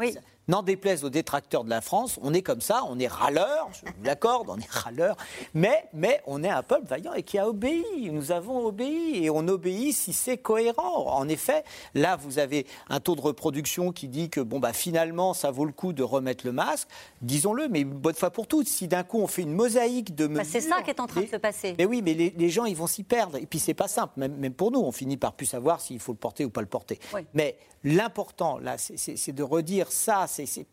Speaker 5: oui. N'en déplaise aux détracteurs de la France, on est comme ça, on est râleur, je vous l'accorde, on est râleur, mais, mais on est un peuple vaillant et qui a obéi. Nous avons obéi et on obéit si c'est cohérent. En effet, là, vous avez un taux de reproduction qui dit que bon, bah, finalement, ça vaut le coup de remettre le masque. Disons-le, mais une bonne fois pour toutes, si d'un coup on fait une mosaïque de
Speaker 1: mesures. c'est ça qui est en train de se passer.
Speaker 5: Mais oui, mais les, gens, ils vont s'y perdre. Et puis, c'est pas simple, même, même, pour nous, on finit par plus savoir s'il faut le porter ou pas le porter. Mais l'important, là, c'est de redire ça c'est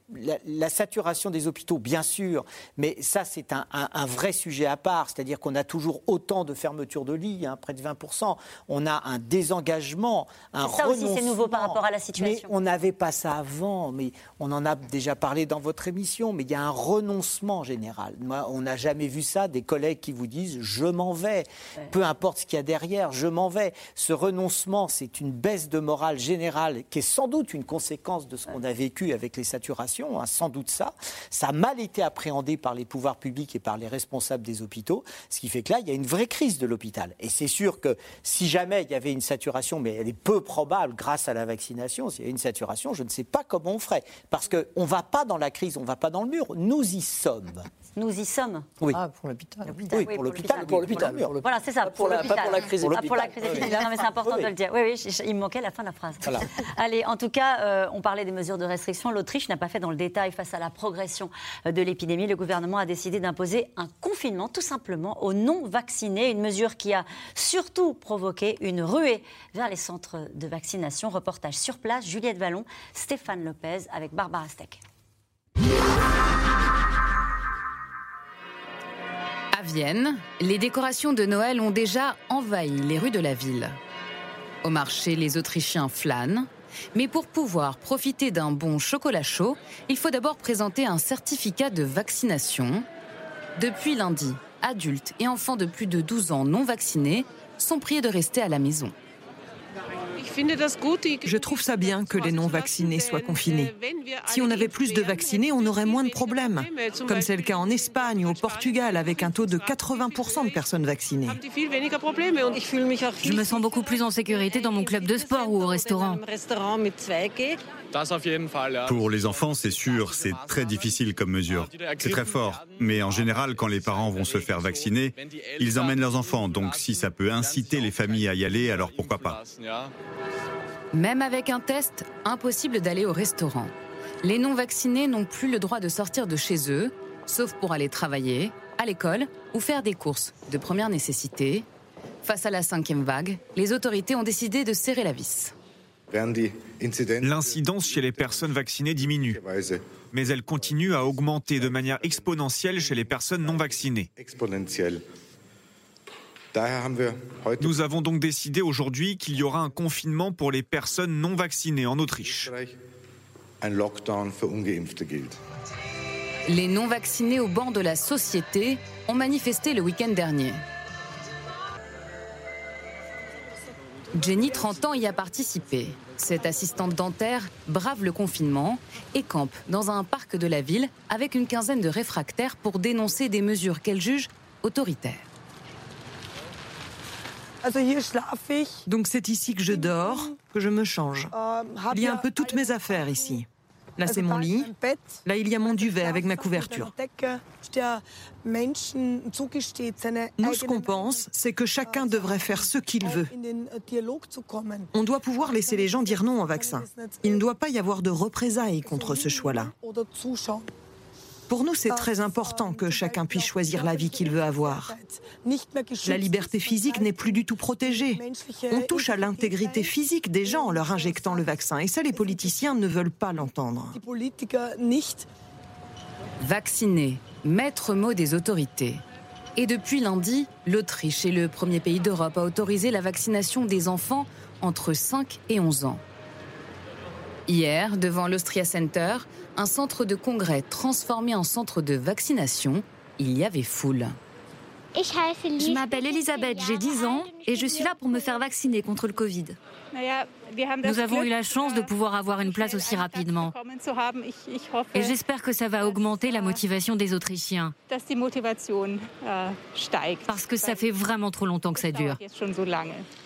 Speaker 5: la, saturation des hôpitaux, bien sûr, mais ça, c'est un, vrai sujet à part. C'est-à-dire qu'on a toujours autant de fermetures de lits, hein, près de 20%. On a un désengagement, un
Speaker 1: Ça aussi, c'est nouveau par rapport à la situation.
Speaker 5: Mais on n'avait pas ça avant, mais on en a déjà parlé dans votre émission, mais il y a un renoncement général. Moi, on n'a jamais vu ça, des collègues qui vous disent « je m'en vais peu importe ce qu'il y a derrière, je m'en vais ». Ce renoncement, c'est une baisse de morale générale qui est sans doute une conséquence de ce qu'on a vécu avec les saturation, hein, sans doute ça. Ça a mal été appréhendé par les pouvoirs publics et par les responsables des hôpitaux, ce qui fait que là, il y a une vraie crise de l'hôpital. Et c'est sûr que si jamais il y avait une saturation, mais elle est peu probable grâce à la vaccination, s'il y a une saturation, je ne sais pas comment on ferait. Parce qu'on ne va pas dans la crise, on ne va pas dans le mur, nous y sommes.
Speaker 1: Nous y sommes.
Speaker 5: Oui.
Speaker 2: Ah, pour l'hôpital.
Speaker 5: Oui, pour l'hôpital.
Speaker 3: Pour l'hôpital.
Speaker 1: Voilà, c'est ça.
Speaker 3: Pour, la, pas pour la crise
Speaker 1: ah, pour la crise Non, mais c'est important de le dire. Oui, oui, il me manquait la fin de la phrase. Allez, en tout cas, euh, on parlait des mesures de restriction. L'Autriche n'a pas fait dans le détail face à la progression euh, de l'épidémie. Le gouvernement a décidé d'imposer un confinement, tout simplement, aux non-vaccinés. Une mesure qui a surtout provoqué une ruée vers les centres de vaccination. Reportage sur place, Juliette Vallon, Stéphane Lopez avec Barbara Steck.
Speaker 14: À Vienne, les décorations de Noël ont déjà envahi les rues de la ville. Au marché, les Autrichiens flânent. Mais pour pouvoir profiter d'un bon chocolat chaud, il faut d'abord présenter un certificat de vaccination. Depuis lundi, adultes et enfants de plus de 12 ans non vaccinés sont priés de rester à la maison.
Speaker 15: Je trouve ça bien que les non-vaccinés soient confinés. Si on avait plus de vaccinés, on aurait moins de problèmes, comme c'est le cas en Espagne ou au Portugal, avec un taux de 80% de personnes vaccinées.
Speaker 6: Je me sens beaucoup plus en sécurité dans mon club de sport ou au restaurant.
Speaker 13: Pour les enfants, c'est sûr, c'est très difficile comme mesure. C'est très fort. Mais en général, quand les parents vont se faire vacciner, ils emmènent leurs enfants. Donc si ça peut inciter les familles à y aller, alors pourquoi pas?
Speaker 14: Même avec un test, impossible d'aller au restaurant. Les non-vaccinés n'ont plus le droit de sortir de chez eux, sauf pour aller travailler, à l'école ou faire des courses de première nécessité. Face à la cinquième vague, les autorités ont décidé de serrer la vis.
Speaker 16: L'incidence chez les personnes vaccinées diminue, mais elle continue à augmenter de manière exponentielle chez les personnes non vaccinées. Nous avons donc décidé aujourd'hui qu'il y aura un confinement pour les personnes non vaccinées en Autriche.
Speaker 14: Les non vaccinés au banc de la société ont manifesté le week-end dernier. Jenny, 30 ans, y a participé. Cette assistante dentaire brave le confinement et campe dans un parc de la ville avec une quinzaine de réfractaires pour dénoncer des mesures qu'elle juge autoritaires.
Speaker 15: Donc c'est ici que je dors, que je me change. Il y a un peu toutes mes affaires ici. Là, c'est mon lit. Là, il y a mon duvet avec ma couverture. Nous, ce qu'on pense, c'est que chacun devrait faire ce qu'il veut. On doit pouvoir laisser les gens dire non au vaccin. Il ne doit pas y avoir de représailles contre ce choix-là. Pour nous, c'est très important que chacun puisse choisir la vie qu'il veut avoir. La liberté physique n'est plus du tout protégée. On touche à l'intégrité physique des gens en leur injectant le vaccin. Et ça, les politiciens ne veulent pas l'entendre.
Speaker 14: Vacciner, maître mot des autorités. Et depuis lundi, l'Autriche est le premier pays d'Europe à autoriser la vaccination des enfants entre 5 et 11 ans. Hier, devant l'Austria Center, un centre de congrès transformé en centre de vaccination, il y avait foule.
Speaker 17: Je m'appelle Elisabeth, j'ai 10 ans et je suis là pour me faire vacciner contre le Covid.
Speaker 6: Nous avons eu la chance de pouvoir avoir une place aussi rapidement. Et j'espère que ça va augmenter la motivation des Autrichiens. Parce que ça fait vraiment trop longtemps que ça dure.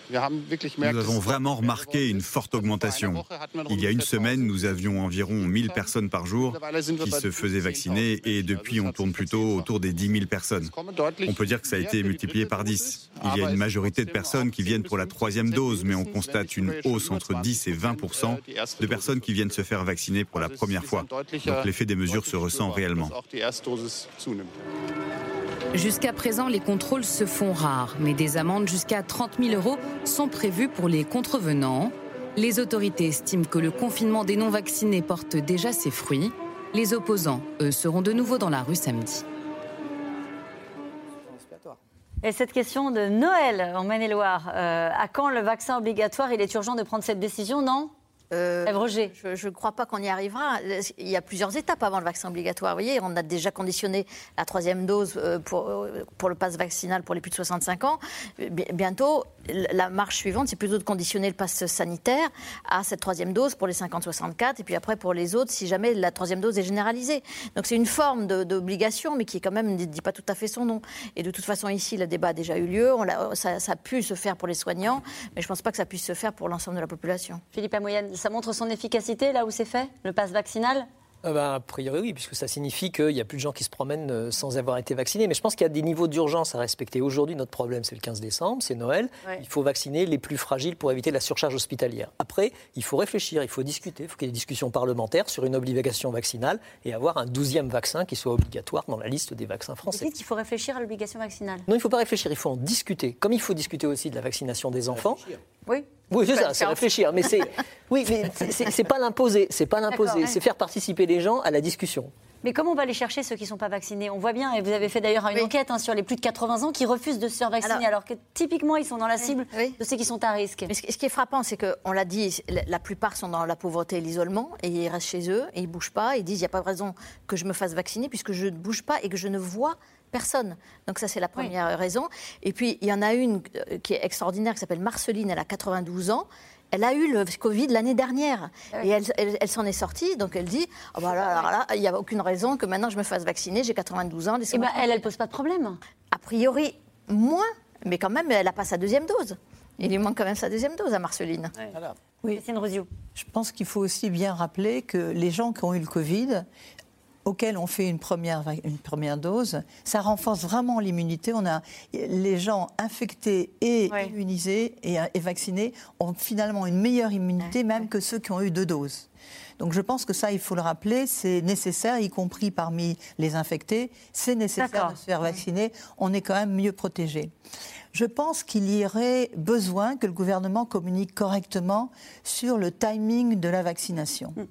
Speaker 13: Nous avons vraiment remarqué une forte augmentation. Il y a une semaine, nous avions environ 1000 personnes par jour qui se faisaient vacciner et depuis, on tourne plutôt autour des 10 000 personnes. On peut dire que ça a été multiplié par 10. Il y a une majorité de personnes qui viennent pour la troisième dose, mais on constate une hausse entre 10 et 20% de personnes qui viennent se faire vacciner pour la première fois. Donc l'effet des mesures se ressent réellement.
Speaker 14: Jusqu'à présent, les contrôles se font rares, mais des amendes jusqu'à 30 000 euros sont prévues pour les contrevenants. Les autorités estiment que le confinement des non-vaccinés porte déjà ses fruits. Les opposants, eux, seront de nouveau dans la rue samedi.
Speaker 1: Et cette question de Noël en Maine-et-Loire, euh, à quand le vaccin obligatoire? Il est urgent de prendre cette décision, non
Speaker 4: euh, je ne crois pas qu'on y arrivera. Il y a plusieurs étapes avant le vaccin obligatoire. Vous voyez, on a déjà conditionné la troisième dose euh, pour, pour le pass vaccinal pour les plus de 65 ans. Bientôt, la marche suivante, c'est plutôt de conditionner le pass sanitaire à cette troisième dose pour les 50-64, et puis après pour les autres, si jamais la troisième dose est généralisée. Donc c'est une forme d'obligation, mais qui quand même ne dit pas tout à fait son nom. Et de toute façon, ici, le débat a déjà eu lieu. ça, a pu se faire pour les soignants, mais je ne pense pas que ça puisse se faire pour l'ensemble de la population.
Speaker 1: Philippe Amoyenne, ça montre son efficacité là où c'est fait, le pass vaccinal?
Speaker 3: Ah ben, a priori, oui, puisque ça signifie qu'il n'y a plus de gens qui se promènent euh, sans avoir été vaccinés. Mais je pense qu'il y a des niveaux d'urgence à respecter. Aujourd'hui, notre problème, c'est le 15 décembre, c'est Noël. Il faut vacciner les plus fragiles pour éviter la surcharge hospitalière. Après, il faut réfléchir, il faut discuter, il faut qu'il y ait des discussions parlementaires sur une obligation vaccinale et avoir un douzième vaccin qui soit obligatoire dans la liste des vaccins français.
Speaker 1: Vous dites qu'il faut réfléchir à l'obligation vaccinale
Speaker 3: Non, il ne faut pas réfléchir, il faut en discuter. Comme il faut discuter aussi de la vaccination des enfants.
Speaker 1: Oui.
Speaker 3: Oui, c'est ça, c'est réfléchir. Mais c'est, oui, mais c'est pas l'imposer, c'est pas l'imposer, c'est faire participer les gens à la discussion.
Speaker 1: Mais comment on va aller chercher ceux qui ne sont pas vaccinés? On voit bien, et vous avez fait d'ailleurs une enquête hein, sur les plus de 80 ans qui refusent de se faire vacciner, alors, que typiquement ils sont dans la cible de ceux qui sont à risque.
Speaker 4: Mais ce, qui est frappant, c'est qu'on l'a dit, la plupart sont dans la pauvreté et l'isolement, et ils restent chez eux, et ils ne bougent pas, ils disent il n'y a pas de raison que je me fasse vacciner, puisque je ne bouge pas et que je ne vois personne. Donc ça, c'est la première raison. Et puis, il y en a une euh, qui est extraordinaire, qui s'appelle Marceline, elle a 92 ans. Elle a eu le Covid l'année dernière ah et elle, s'en est sortie. Donc elle dit oh bah là, il n'y a aucune raison que maintenant je me fasse vacciner. J'ai 92 ans.
Speaker 1: Et eh ben, elle, elle pose pas de problème.
Speaker 4: A priori, moins, mais quand même, elle n'a pas sa deuxième dose. Il lui manque quand même sa deuxième dose à Marceline.
Speaker 1: Oui.
Speaker 2: Je pense qu'il faut aussi bien rappeler que les gens qui ont eu le Covid, auxquels on fait une première, une première dose, ça renforce vraiment l'immunité. On a les gens infectés et immunisés et, vaccinés ont finalement une meilleure immunité même que ceux qui ont eu deux doses. Donc je pense que ça, il faut le rappeler, c'est nécessaire, y compris parmi les infectés, c'est nécessaire de se faire vacciner. On est quand même mieux protégé. Je pense qu'il y aurait besoin que le gouvernement communique correctement sur le timing de la vaccination. Mm.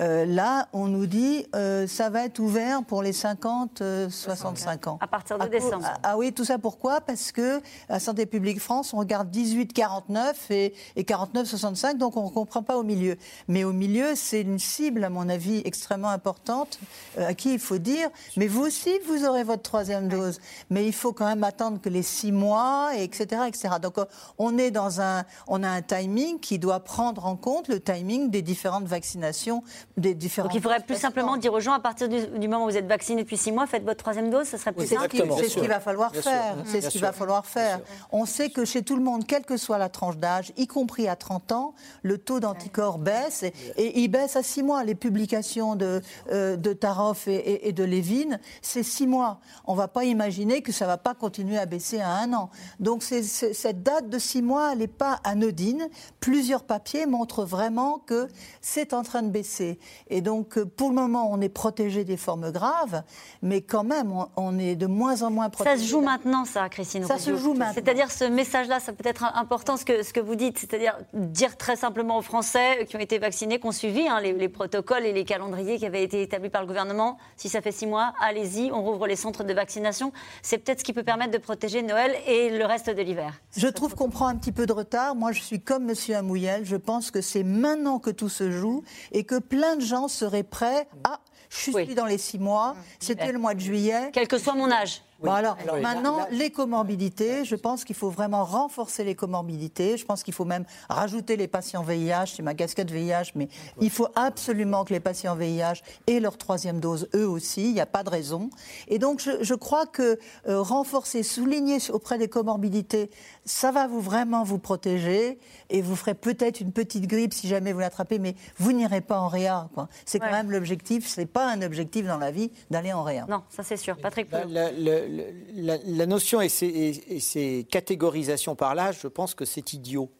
Speaker 2: Euh, là, on nous dit euh, ça va être ouvert pour les 50-65 euh, ans.
Speaker 1: À partir de décembre.
Speaker 2: Ah, oui, tout ça pourquoi? Parce que à Santé publique France, on regarde 18-49 et, et 49-65, donc on ne comprend pas au milieu. Mais au milieu, c'est une cible, à mon avis, extrêmement importante, à qui il faut dire mais vous aussi, vous aurez votre troisième dose. Mais il faut quand même attendre que les six mois, etc., etc. Donc on est dans un, on a un timing qui doit prendre en compte le timing des différentes vaccinations des différents.
Speaker 1: Donc il faudrait plus simplement dire aux gens à partir du, moment où vous êtes vacciné depuis six mois, faites votre troisième dose, ça serait plus simple.
Speaker 2: C'est ce qu'il va falloir faire. C'est ce qu'il va falloir faire. On sait que chez tout le monde, quelle que soit la tranche d'âge, y compris à 30 ans, le taux d'anticorps baisse et, il baisse à six mois. Les publications de, euh, de Taroff et, de Lévin, c'est six mois. On ne va pas imaginer que ça ne va pas continuer à baisser à un an. Donc cette date de six mois, elle n'est pas anodine. Plusieurs papiers montrent vraiment que c'est en train de baisser et donc, euh, pour le moment, on est protégé des formes graves, mais quand même, on, est de moins en moins protégé.
Speaker 1: Ça se joue maintenant, ça, Christine.
Speaker 2: Ça se joue maintenant.
Speaker 1: C'est-à-dire, ce message-là, ça peut être important, ce que, ce que vous dites, c'est-à-dire dire très simplement aux Français qui ont été vaccinés, qui ont suivi hein, les, protocoles et les calendriers qui avaient été établis par le gouvernement. Si ça fait six mois, allez-y, on rouvre les centres de vaccination. C'est peut-être ce qui peut permettre de protéger Noël et le reste de l'hiver.
Speaker 2: Je trouve qu'on prend un petit peu de retard. Moi, je suis comme M. Amouyel. Je pense que c'est maintenant que tout se joue et que plein de gens seraient prêts à je suis dans les six mois, c'était le mois de juillet.
Speaker 1: Quel que soit mon âge.
Speaker 2: Voilà. Maintenant, les comorbidités, je pense qu'il faut vraiment renforcer les comorbidités. Je pense qu'il faut même rajouter les patients VIH. C'est ma casquette VIH, mais il faut absolument que les patients VIH aient leur troisième dose, eux aussi. Il n'y a pas de raison. Et donc, je, crois que euh, renforcer, souligner auprès des comorbidités, ça va vous vraiment vous protéger et vous ferez peut-être une petite grippe si jamais vous l'attrapez, mais vous n'irez pas en réa. C'est quand même l'objectif. C'est pas un objectif dans la vie d'aller en réa.
Speaker 1: Non, ça c'est sûr. Patrick.
Speaker 5: le, la, notion et ces, catégorisations par l'âge, je pense que c'est idiot.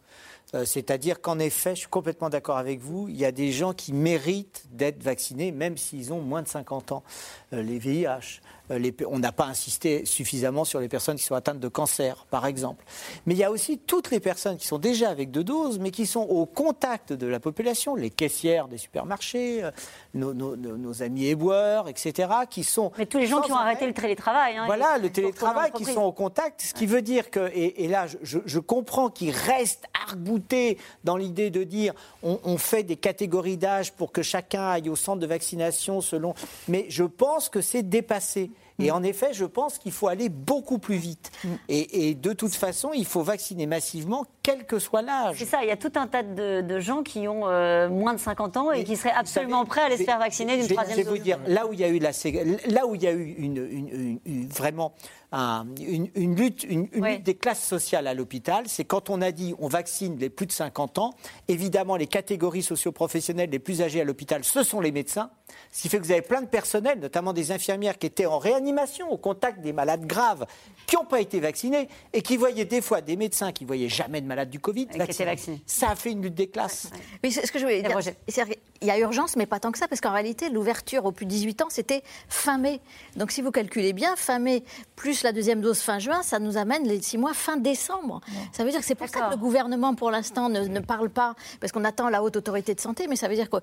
Speaker 5: Euh, c'est-à-dire qu'en effet, je suis complètement d'accord avec vous, il y a des gens qui méritent d'être vaccinés, même s'ils ont moins de 50 ans. Euh, les VIH, euh, on n'a pas insisté suffisamment sur les personnes qui sont atteintes de cancer, par exemple. Mais il y a aussi toutes les personnes qui sont déjà avec deux doses, mais qui sont au contact de la population, les caissières des supermarchés, nos, amis éboueurs, etc., qui sont...
Speaker 1: Mais tous les gens qui ont arrêté le télétravail. Hein,
Speaker 5: voilà, le télétravail, qui sont au contact, ce qui veut dire que, et, là, je, comprends qu'ils restent arc-boutés dans l'idée de dire on fait des catégories d'âge pour que chacun aille au centre de vaccination selon... Mais je pense que c'est dépassé. Et en effet, je pense qu'il faut aller beaucoup plus vite. Mm. Et, de toute façon, il faut vacciner massivement, quel que soit l'âge.
Speaker 1: C'est ça, il y a tout un tas de, gens qui ont euh, moins de 50 ans et, qui seraient absolument prêts à aller se faire vacciner d'une troisième dose.
Speaker 5: Je vais vous dire, là où il y a eu, la, là où il y a eu une, vraiment une, lutte, une, lutte des classes sociales à l'hôpital, c'est quand on a dit on vaccine les plus de 50 ans. Évidemment, les catégories socioprofessionnelles les plus âgées à l'hôpital, ce sont les médecins. Ce qui fait que vous avez plein de personnels, notamment des infirmières qui étaient en réanimation au contact des malades graves, qui n'ont pas été vaccinés et qui voyaient des fois des médecins qui voyaient jamais de malades du Covid vaccinés. Ça a fait une lutte des classes.
Speaker 4: Mais ce que je voulais dire, il y a urgence, mais pas tant que ça, parce qu'en réalité, l'ouverture aux plus de 18 ans, c'était fin mai. Donc si vous calculez bien, fin mai plus la deuxième dose fin juin, ça nous amène les six mois fin décembre. Ça veut dire que c'est pour ça que le gouvernement, pour l'instant, ne, parle pas, parce qu'on attend la haute autorité de santé, mais ça veut dire que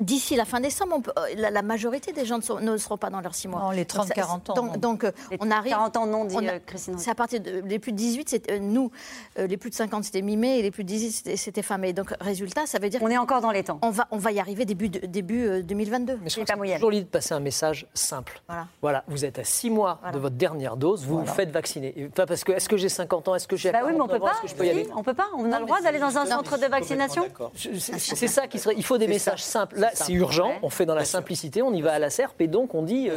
Speaker 4: d'ici la fin décembre, la, majorité des gens ne, seront pas dans leurs six mois.
Speaker 2: Non, les 30-40
Speaker 4: ans. Donc, euh, on arrive.
Speaker 1: 40 ans non, dit euh, Christine.
Speaker 4: C'est à partir de, les plus de 18, c'est euh, nous, les plus de 50, c'était mi-mai, et les plus de 18, c'était fin mai. Donc, résultat, ça veut dire.
Speaker 1: On est encore dans les temps.
Speaker 4: On va, on va y arriver début, début 2022.
Speaker 3: Mais je crois que c'est toujours l'idée de passer un message simple. Voilà. voilà. vous êtes à six mois de votre dernière dose, vous vous faites vacciner. Pas parce que est-ce que j'ai 50 ans, est-ce que j'ai
Speaker 1: bah oui, mais on peut pas. je peux y aller on peut pas. On a le droit d'aller dans un centre de vaccination.
Speaker 3: C'est ça qui serait. Il faut des messages simples. Là, c'est urgent. On fait dans la simplicité. On y va à la serpe et donc on dit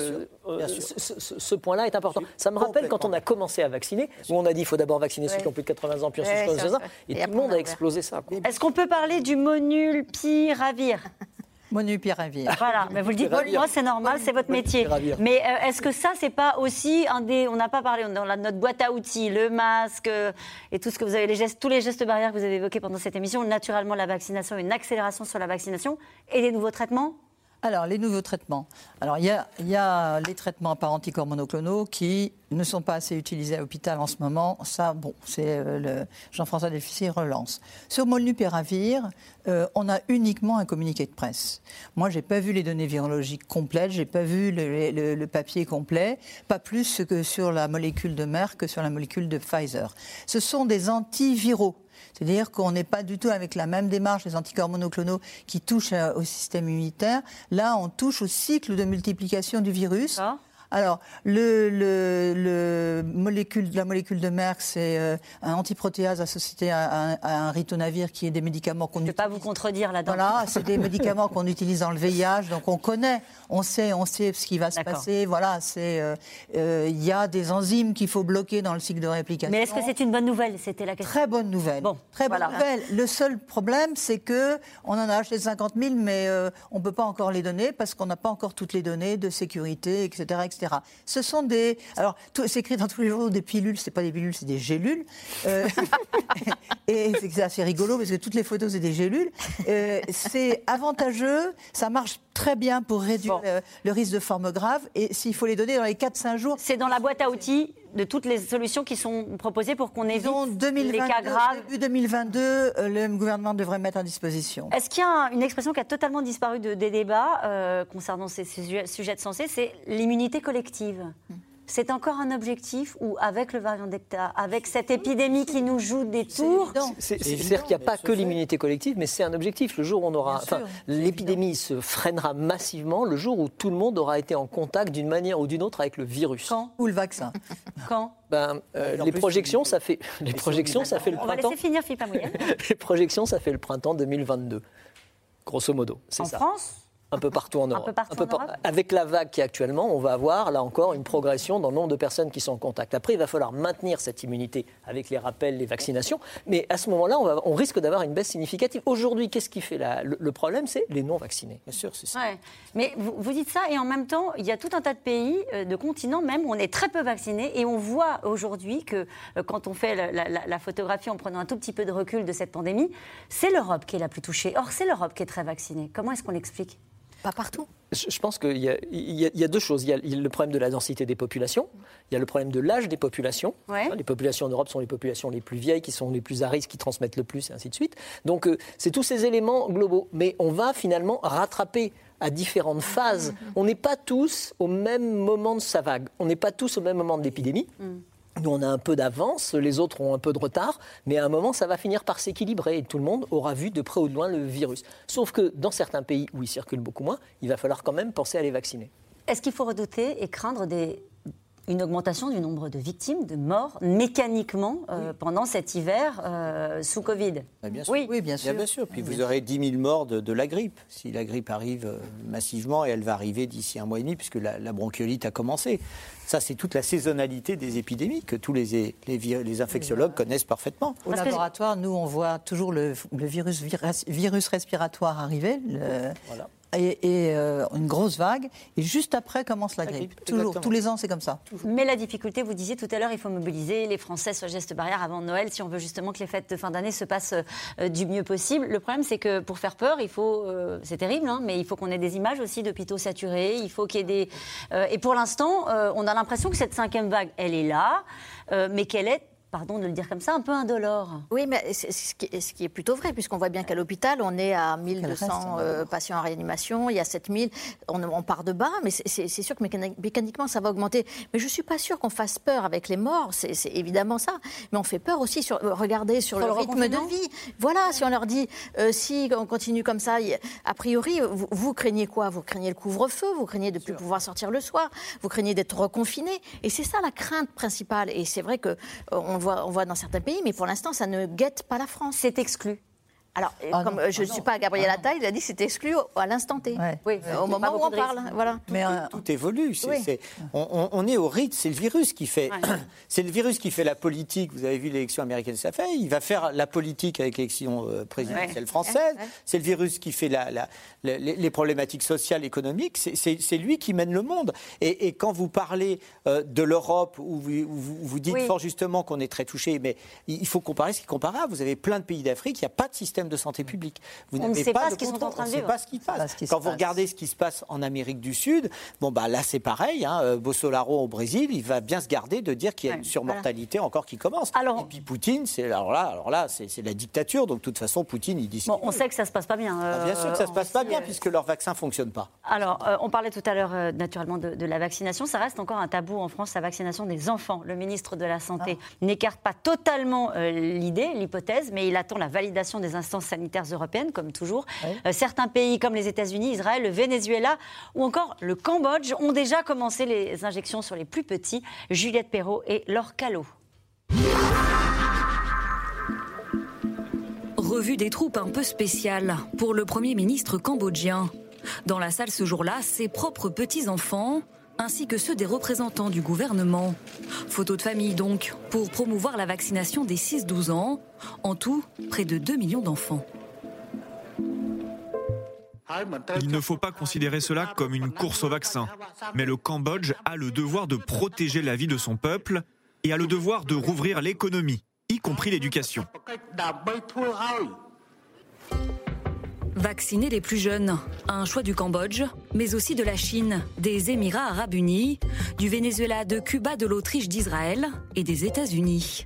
Speaker 3: euh, ce, point-là est important. Ça me rappelle quand on a commencé à vacciner, où on a dit il faut d'abord vacciner ceux qui ont plus de 80 ans, puis ensuite et tout le monde a explosé ça.
Speaker 1: Est-ce qu'on peut parler du monulpiravir
Speaker 2: Monupiravir.
Speaker 1: Voilà, mais vous le dites, moi c'est normal, c'est votre métier. Mais euh, est-ce que ça, c'est pas aussi un des. On n'a pas parlé, dans notre boîte à outils, le masque euh, et tout ce que vous avez, les gestes, tous les gestes barrières que vous avez évoqués pendant cette émission, naturellement la vaccination, une accélération sur la vaccination et les nouveaux traitements?
Speaker 2: Alors, les nouveaux traitements. Alors, il y a, les traitements par anticorps monoclonaux qui ne sont pas assez utilisés à l'hôpital en ce moment. Ça, bon, c'est euh, Jean-François Delphissy relance. Sur Molnupiravir, euh, on a uniquement un communiqué de presse. Moi, j'ai pas vu les données virologiques complètes, j'ai pas vu le, le, papier complet, pas plus que sur la molécule de Merck que sur la molécule de Pfizer. Ce sont des antiviraux. C'est-à-dire qu'on n'est pas du tout avec la même démarche des anticorps monoclonaux qui touchent euh, au système immunitaire. Là, on touche au cycle de multiplication du virus. Alors, le, le, molécule, la molécule de Merck, c'est euh, un antiprotéase associé à, un ritonavir qui est des médicaments qu'on utilise.
Speaker 1: Je ne peux pas vous contredire là-dedans.
Speaker 2: Voilà, c'est des médicaments qu'on utilise dans le VIH, donc on connaît, on sait, on sait ce qui va se passer. Voilà, c'est euh, euh, il y a des enzymes qu'il faut bloquer dans le cycle de réplication.
Speaker 1: Mais est-ce que c'est une bonne nouvelle? C'était la question.
Speaker 2: Très bonne nouvelle. Bon, très bonne nouvelle. Le seul problème, c'est que on en a acheté 50 000, mais on ne peut pas encore les donner parce qu'on n'a pas encore toutes les données de sécurité, etc., etc. Ce sont des. Alors, c'est écrit dans tous les jours des pilules, c'est pas des pilules, c'est des gélules. Euh, et c'est assez rigolo parce que toutes les photos, c'est des gélules. Euh, c'est avantageux, ça marche très bien pour réduire le, risque de forme grave. Et s'il faut les donner dans les 4-5 jours.
Speaker 1: C'est dans la boîte à outils de toutes les solutions qui sont proposées pour qu'on évite les cas graves.
Speaker 2: Début 2022, euh, le gouvernement devrait mettre en disposition.
Speaker 1: Est-ce qu'il y a une expression qui a totalement disparu des débats euh, concernant ces, sujets, de santé, c'est l'immunité collective hmm c'est encore un objectif ou avec le variant Delta, avec cette épidémie qui nous joue des tours
Speaker 3: C'est-à-dire qu'il n'y a pas que l'immunité collective, mais c'est un objectif. Le jour où on aura, enfin, l'épidémie se freinera massivement le jour où tout le monde aura été en contact d'une manière ou d'une autre avec le virus.
Speaker 1: Quand?
Speaker 2: Ou le vaccin.
Speaker 1: Quand?
Speaker 3: Ben, euh, les projections, ça fait les projections, ça fait le printemps.
Speaker 1: On va laisser finir Philippe
Speaker 3: Les projections, ça fait le printemps 2022, grosso modo.
Speaker 1: En
Speaker 3: ça.
Speaker 1: France?
Speaker 3: Un peu partout en Europe. Avec la vague qui est actuellement, on va avoir là encore une progression dans le nombre de personnes qui sont en contact. Après, il va falloir maintenir cette immunité avec les rappels, les vaccinations. Mais à ce moment-là, on, on, risque d'avoir une baisse significative. Aujourd'hui, qu'est-ce qui fait la, le, problème C'est les non-vaccinés.
Speaker 5: Bien sûr, c'est ça.
Speaker 1: Mais vous, vous, dites ça, et en même temps, il y a tout un tas de pays, euh, de continents même, où on est très peu vaccinés. Et on voit aujourd'hui que euh, quand on fait la, la photographie en prenant un tout petit peu de recul de cette pandémie, c'est l'Europe qui est la plus touchée. Or, c'est l'Europe qui est très vaccinée. Comment est-ce qu'on l'explique?
Speaker 4: Pas partout.
Speaker 3: Je pense qu'il y, a deux choses. Il y a le problème de la densité des populations, il y a le problème de l'âge des populations. Les populations en Europe sont les populations les plus vieilles, qui sont les plus à risque, qui transmettent le plus, et ainsi de suite. Donc euh, c'est tous ces éléments globaux. Mais on va finalement rattraper à différentes phases. Mm-hmm. On n'est pas tous au même moment de sa vague. On n'est pas tous au même moment de l'épidémie. Mm. Nous, on a un peu d'avance, les autres ont un peu de retard, mais à un moment, ça va finir par s'équilibrer et tout le monde aura vu de près ou de loin le virus. Sauf que dans certains pays où il circule beaucoup moins, il va falloir quand même penser à les vacciner.
Speaker 1: Est-ce qu'il faut redouter et craindre des, une augmentation du nombre de victimes, de morts, mécaniquement euh, pendant cet hiver euh, sous Covid.
Speaker 5: bien sûr. Oui. bien sûr. Bien, sûr. Puis vous aurez 10 000 morts de, la grippe, si la grippe arrive euh, massivement, et elle va arriver d'ici un mois et demi, puisque la, bronchiolite a commencé. Ça, c'est toute la saisonnalité des épidémies que tous les, les, infectiologues connaissent parfaitement.
Speaker 2: Au laboratoire, nous, on voit toujours le, virus, virus respiratoire arriver. voilà et, euh, une grosse vague, et juste après commence la, grippe. Toujours, tous les ans, c'est comme ça.
Speaker 1: Mais la difficulté, vous disiez tout à l'heure, il faut mobiliser les Français sur le geste barrière avant Noël si on veut justement que les fêtes de fin d'année se passent euh, du mieux possible. Le problème, c'est que pour faire peur, il faut, euh, c'est terrible, hein, mais il faut qu'on ait des images aussi d'hôpitaux saturés. Il faut qu'il y ait des. et pour l'instant, on a l'impression que cette cinquième vague, elle est là, mais qu'elle est pardon de le dire comme ça, un peu indolore.
Speaker 4: Oui, mais ce qui est plutôt vrai, puisqu'on voit bien qu'à l'hôpital, on est à 1200 euh, patients en réanimation, il y a 7000, on, on part de bas, mais c'est sûr que mécaniquement, ça va augmenter. Mais je ne suis pas sûre qu'on fasse peur avec les morts, c'est évidemment ça. Mais on fait peur aussi, sur, regardez, sur, le, rythme de vie. Voilà, si on leur dit, euh, si on continue comme ça, a priori, vous, craignez quoi? Vous craignez le couvre-feu, vous craignez de ne plus pouvoir sortir le soir, vous craignez d'être reconfiné? Et c'est ça la crainte principale. Et c'est vrai que... Euh, on voit dans certains pays, mais pour l'instant, ça ne guette pas la France.
Speaker 1: C'est exclu.
Speaker 4: Alors, ah comme euh, je ne ah suis pas Gabriel ah Attal, il a dit que c'était exclu à l'instant T. Oui, au moment où on parle. Voilà.
Speaker 5: Mais tout, euh, tout évolue. on, est au rythme. C'est le virus qui fait. c'est le virus qui fait la politique. Vous avez vu l'élection américaine, ça fait. Il va faire la politique avec l'élection euh, présidentielle française. C'est le virus qui fait la, les, problématiques sociales, économiques. C'est lui qui mène le monde. Et, quand vous parlez de l'Europe, où vous, vous, dites fort justement qu'on est très touché, mais il faut comparer ce qui est comparable. Vous avez plein de pays d'Afrique, il n'y a pas de système de santé publique.
Speaker 1: Vous on ne sait pas, ce qu'ils sont en train de vivre.
Speaker 5: pas ce qui passe. Quand vous regardez ce qui se passe en Amérique du Sud, bon bah là c'est pareil. Hein, euh, Bolsonaro au Brésil, il va bien se garder de dire qu'il y a une surmortalité encore qui commence. Alors, Et puis Poutine, c'est alors là, alors là, c'est la dictature. Donc de toute façon, Poutine, il dit.
Speaker 1: Bon, on sait que ça se passe pas bien.
Speaker 5: Ah, bien sûr que ça se passe pas bien puisque leur vaccin fonctionne pas.
Speaker 1: Alors, euh, on parlait tout à l'heure euh, naturellement de, la vaccination. Ça reste encore un tabou en France, la vaccination des enfants. Le ministre de la Santé ah. n'écarte pas totalement l'idée, l'hypothèse, mais il attend la validation des instances sanitaires européennes comme toujours. Euh, certains pays comme les États-Unis, Israël, le Venezuela ou encore le Cambodge ont déjà commencé les injections sur les plus petits. Juliette Perrault et Laure Callot.
Speaker 17: Revue des troupes un peu spéciale pour le Premier ministre cambodgien. Dans la salle ce jour-là, ses propres petits-enfants, ainsi que ceux des représentants du gouvernement. Photo de famille donc, pour promouvoir la vaccination des 6-12 ans. En tout, près de 2 millions d'enfants.
Speaker 16: Il ne faut pas considérer cela comme une course au vaccin, mais le Cambodge a le devoir de protéger la vie de son peuple et a le devoir de rouvrir l'économie, y compris l'éducation.
Speaker 17: Vacciner les plus jeunes, un choix du Cambodge, mais aussi de la Chine, des Émirats arabes unis, du Venezuela, de Cuba, de l'Autriche, d'Israël et des États-Unis.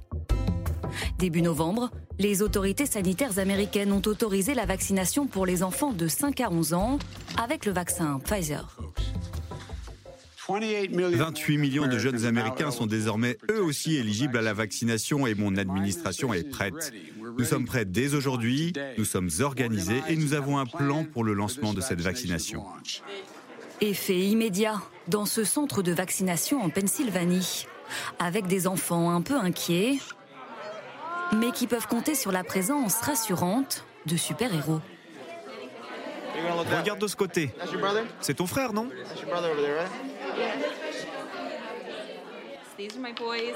Speaker 17: Début novembre, les autorités sanitaires américaines ont autorisé la vaccination pour les enfants de 5 à 11 ans avec le vaccin Pfizer.
Speaker 13: 28 millions de jeunes Américains sont désormais eux aussi éligibles à la vaccination et mon administration est prête. Nous sommes prêts dès aujourd'hui, nous sommes organisés et nous avons un plan pour le lancement de cette vaccination.
Speaker 17: Effet immédiat dans ce centre de vaccination en Pennsylvanie, avec des enfants un peu inquiets mais qui peuvent compter sur la présence rassurante de super-héros.
Speaker 16: Regarde de ce côté. C'est ton frère, non?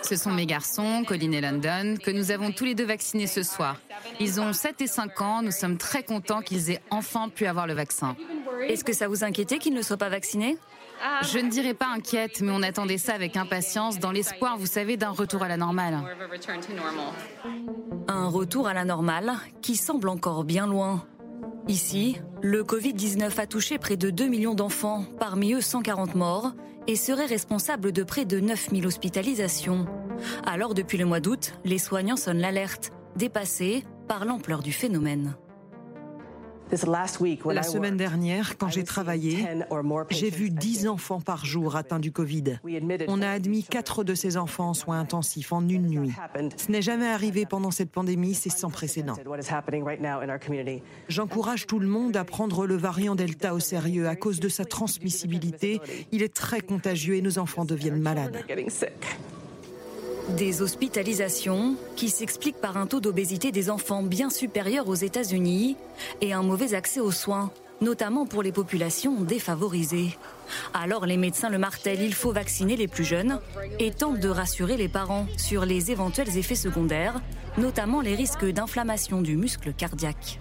Speaker 14: Ce sont mes garçons, Colin et London, que nous avons tous les deux vaccinés ce soir. Ils ont 7 et 5 ans, nous sommes très contents qu'ils aient enfin pu avoir le vaccin.
Speaker 17: Est-ce que ça vous inquiétait qu'ils ne soient pas vaccinés?
Speaker 14: Je ne dirais pas inquiète, mais on attendait ça avec impatience, dans l'espoir, vous savez, d'un retour à la normale.
Speaker 17: Un retour à la normale qui semble encore bien loin. Ici, le Covid-19 a touché près de 2 millions d'enfants, parmi eux 140 morts, et serait responsable de près de 9000 hospitalisations. Alors, depuis le mois d'août, les soignants sonnent l'alerte, dépassés par l'ampleur du phénomène.
Speaker 15: La semaine dernière, quand j'ai travaillé, j'ai vu 10 enfants par jour atteints du Covid. On a admis 4 de ces enfants en soins intensifs en une nuit. Ce n'est jamais arrivé pendant cette pandémie, c'est sans précédent. J'encourage tout le monde à prendre le variant Delta au sérieux à cause de sa transmissibilité. Il est très contagieux et nos enfants deviennent malades.
Speaker 17: Des hospitalisations qui s'expliquent par un taux d'obésité des enfants bien supérieur aux États-Unis et un mauvais accès aux soins, notamment pour les populations défavorisées. Alors les médecins le martèlent, il faut vacciner les plus jeunes et tentent de rassurer les parents sur les éventuels effets secondaires, notamment les risques d'inflammation du muscle cardiaque.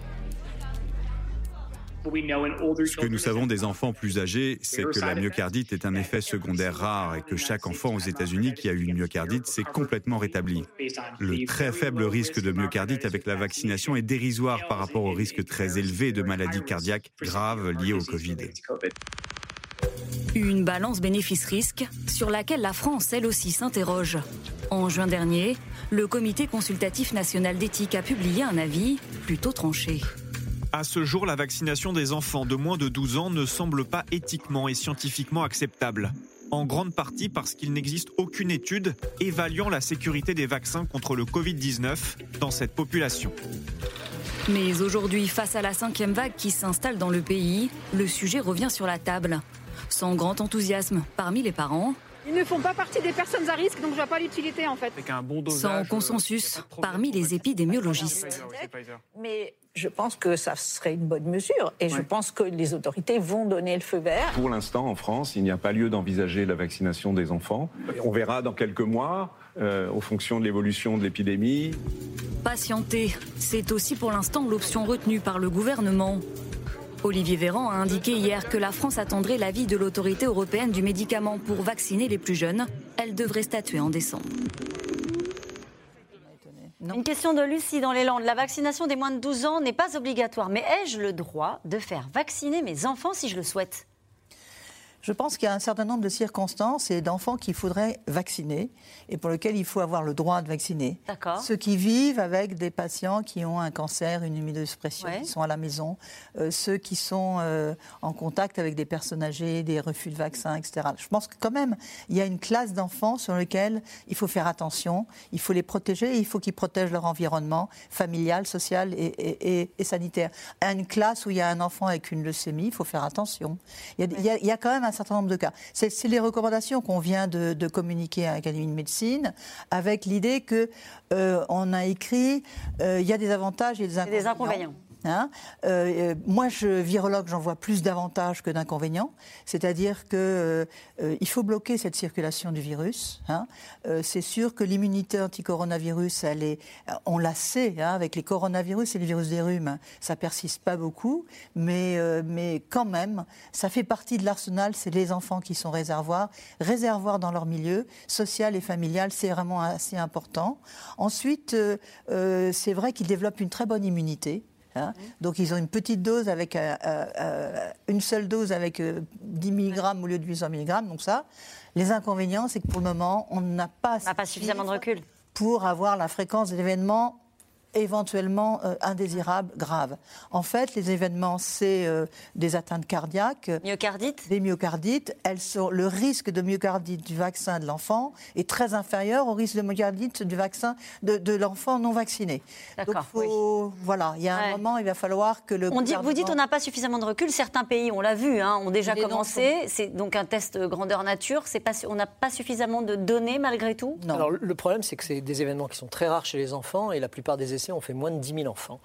Speaker 13: Ce que nous savons des enfants plus âgés, c'est que la myocardite est un effet secondaire rare et que chaque enfant aux États-Unis qui a eu une myocardite s'est complètement rétabli. Le très faible risque de myocardite avec la vaccination est dérisoire par rapport au risque très élevé de maladies cardiaques graves liées au Covid.
Speaker 17: Une balance bénéfice-risque sur laquelle la France, elle aussi, s'interroge. En juin dernier, le Comité consultatif national d'éthique a publié un avis plutôt tranché.
Speaker 16: À ce jour, la vaccination des enfants de moins de 12 ans ne semble pas éthiquement et scientifiquement acceptable. En grande partie parce qu'il n'existe aucune étude évaluant la sécurité des vaccins contre le Covid-19 dans cette population.
Speaker 17: Mais aujourd'hui, face à la cinquième vague qui s'installe dans le pays, le sujet revient sur la table. Sans grand enthousiasme parmi les parents,
Speaker 18: ils ne font pas partie des personnes à risque, donc je vois pas l'utilité en fait.
Speaker 17: Sans consensus parmi les épidémiologistes.
Speaker 19: Mais je pense que ça serait une bonne mesure et je pense que les autorités vont donner le feu vert.
Speaker 20: Pour l'instant, en France, il n'y a pas lieu d'envisager la vaccination des enfants. On verra dans quelques mois, euh, au fonction de l'évolution de l'épidémie.
Speaker 17: Patienter, c'est aussi pour l'instant l'option retenue par le gouvernement. Olivier Véran a indiqué hier que la France attendrait l'avis de l'autorité européenne du médicament pour vacciner les plus jeunes. Elle devrait statuer en décembre.
Speaker 1: Une question de Lucie dans les Landes. La vaccination des moins de 12 ans n'est pas obligatoire, mais ai-je le droit de faire vacciner mes enfants si je le souhaite?
Speaker 2: Je pense qu'il y a un certain nombre de circonstances et d'enfants qu'il faudrait vacciner et pour lesquels il faut avoir le droit de vacciner. Ceux qui vivent avec des patients qui ont un cancer, une immunosuppression, qui sont à la maison, euh, ceux qui sont euh, en contact avec des personnes âgées, des refus de vaccins, etc. Je pense que quand même, il y a une classe d'enfants sur lesquels il faut faire attention, il faut les protéger et il faut qu'ils protègent leur environnement familial, social et, sanitaire. une classe où il y a un enfant avec une leucémie, il faut faire attention. Il y a, il y a quand même un certain nombre de cas. C'est les recommandations qu'on vient de, communiquer à l'Académie de médecine, avec l'idée que euh, on a écrit euh, il y a des avantages et des inconvénients. Hein. Euh, moi, je, virologue, j'en vois plus d'avantages que d'inconvénients. C'est-à-dire qu'il euh, faut bloquer cette circulation du virus. Hein. Euh, c'est sûr que l'immunité anti-coronavirus, on la sait, hein, avec les coronavirus et les virus des rhumes, ça persiste pas beaucoup, mais quand même, ça fait partie de l'arsenal. C'est les enfants qui sont réservoirs, réservoirs dans leur milieu social et familial. C'est vraiment assez important. Ensuite, c'est vrai qu'ils développent une très bonne immunité. Hein. Donc ils ont une petite dose avec euh, euh, une seule dose avec 10 euh, mg au lieu de 800 mg. Donc ça, les inconvénients, c'est que pour le moment, on n'a pas,
Speaker 1: pas suffisamment de recul
Speaker 2: pour avoir la fréquence d'événements éventuellement euh, indésirables graves. En fait, les événements, c'est euh, des atteintes cardiaques.
Speaker 1: Myocardite
Speaker 2: Des myocardites. Elles sont, le risque de myocardite du vaccin de l'enfant est très inférieur au risque de myocardite du vaccin de, l'enfant non vacciné.
Speaker 1: D'accord.
Speaker 2: Voilà, il y a un moment, il va falloir que le.
Speaker 1: On dit, vous dites on n'a pas suffisamment de recul. Certains pays, on l'a vu, hein, ont déjà commencé. C'est donc un test grandeur nature. Pas, on n'a pas suffisamment de données malgré tout?
Speaker 3: Non. Alors, le problème, c'est que c'est des événements qui sont très rares chez les enfants et la plupart des essais on fait moins de 10 000 enfants.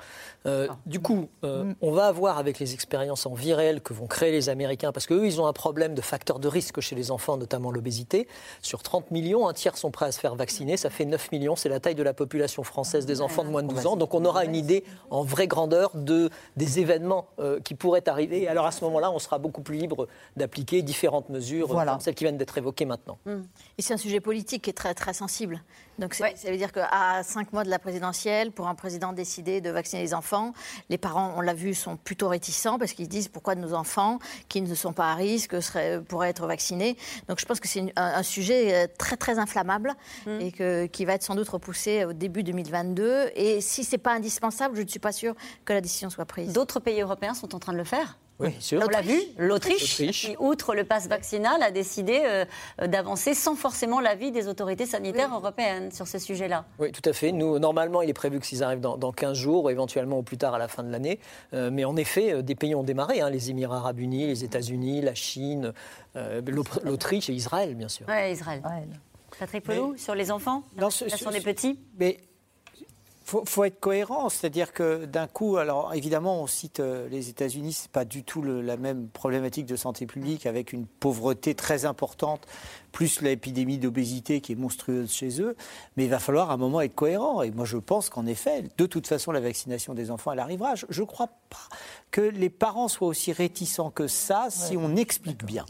Speaker 3: Euh, ah. Du coup, euh, mm. on va avoir avec les expériences en vie réelle que vont créer les Américains, parce qu'eux, ils ont un problème de facteur de risque chez les enfants, notamment l'obésité. Sur 30 millions, un tiers sont prêts à se faire vacciner. Ça fait 9 millions. C'est la taille de la population française des enfants de moins de 12 ans. Donc on aura une idée en vraie grandeur de, des événements euh, qui pourraient arriver. Et alors à ce moment-là, on sera beaucoup plus libre d'appliquer différentes mesures, comme celles qui viennent d'être évoquées maintenant. Mm.
Speaker 4: Et c'est un sujet politique qui est très, très sensible. Donc ça veut dire qu'à 5 mois de la présidentielle, pour un président décider de vacciner les enfants. Les parents, on l'a vu, sont plutôt réticents parce qu'ils disent pourquoi nos enfants qui ne sont pas à risque seraient, pourraient être vaccinés. Donc je pense que c'est un, sujet euh, très très inflammable mm. et que, qui va être sans doute repoussé au début 2022. Et si c'est pas indispensable, je ne suis pas sûre que la décision soit prise.
Speaker 1: D'autres pays européens sont en train de le faire
Speaker 3: oui,
Speaker 1: On l'a vu, l'Autriche, qui, outre le pass vaccinal, a décidé euh, d'avancer sans forcément l'avis des autorités sanitaires européennes sur ce sujet-là.
Speaker 3: Oui, tout à fait. Nous, normalement, il est prévu que s'ils arrivent dans, 15 jours, ou éventuellement au plus tard à la fin de l'année. Euh, mais en effet, euh, des pays ont démarré, hein, les Émirats arabes unis, les États-Unis, la Chine, l'Autriche et Israël, bien sûr.
Speaker 1: Oui, Israël. Patrick Pelou, sur les enfants, la des petits?
Speaker 5: mais faut, faut être cohérent, c'est-à-dire que d'un coup, alors évidemment, on cite euh, les États-Unis, c'est pas du tout la même problématique de santé publique avec une pauvreté très importante, plus l'épidémie d'obésité qui est monstrueuse chez eux. Mais il va falloir à un moment être cohérent. Et moi, je pense qu'en effet, de toute façon, la vaccination des enfants, elle arrivera. Je ne crois pas que les parents soient aussi réticents que ça si on explique bien.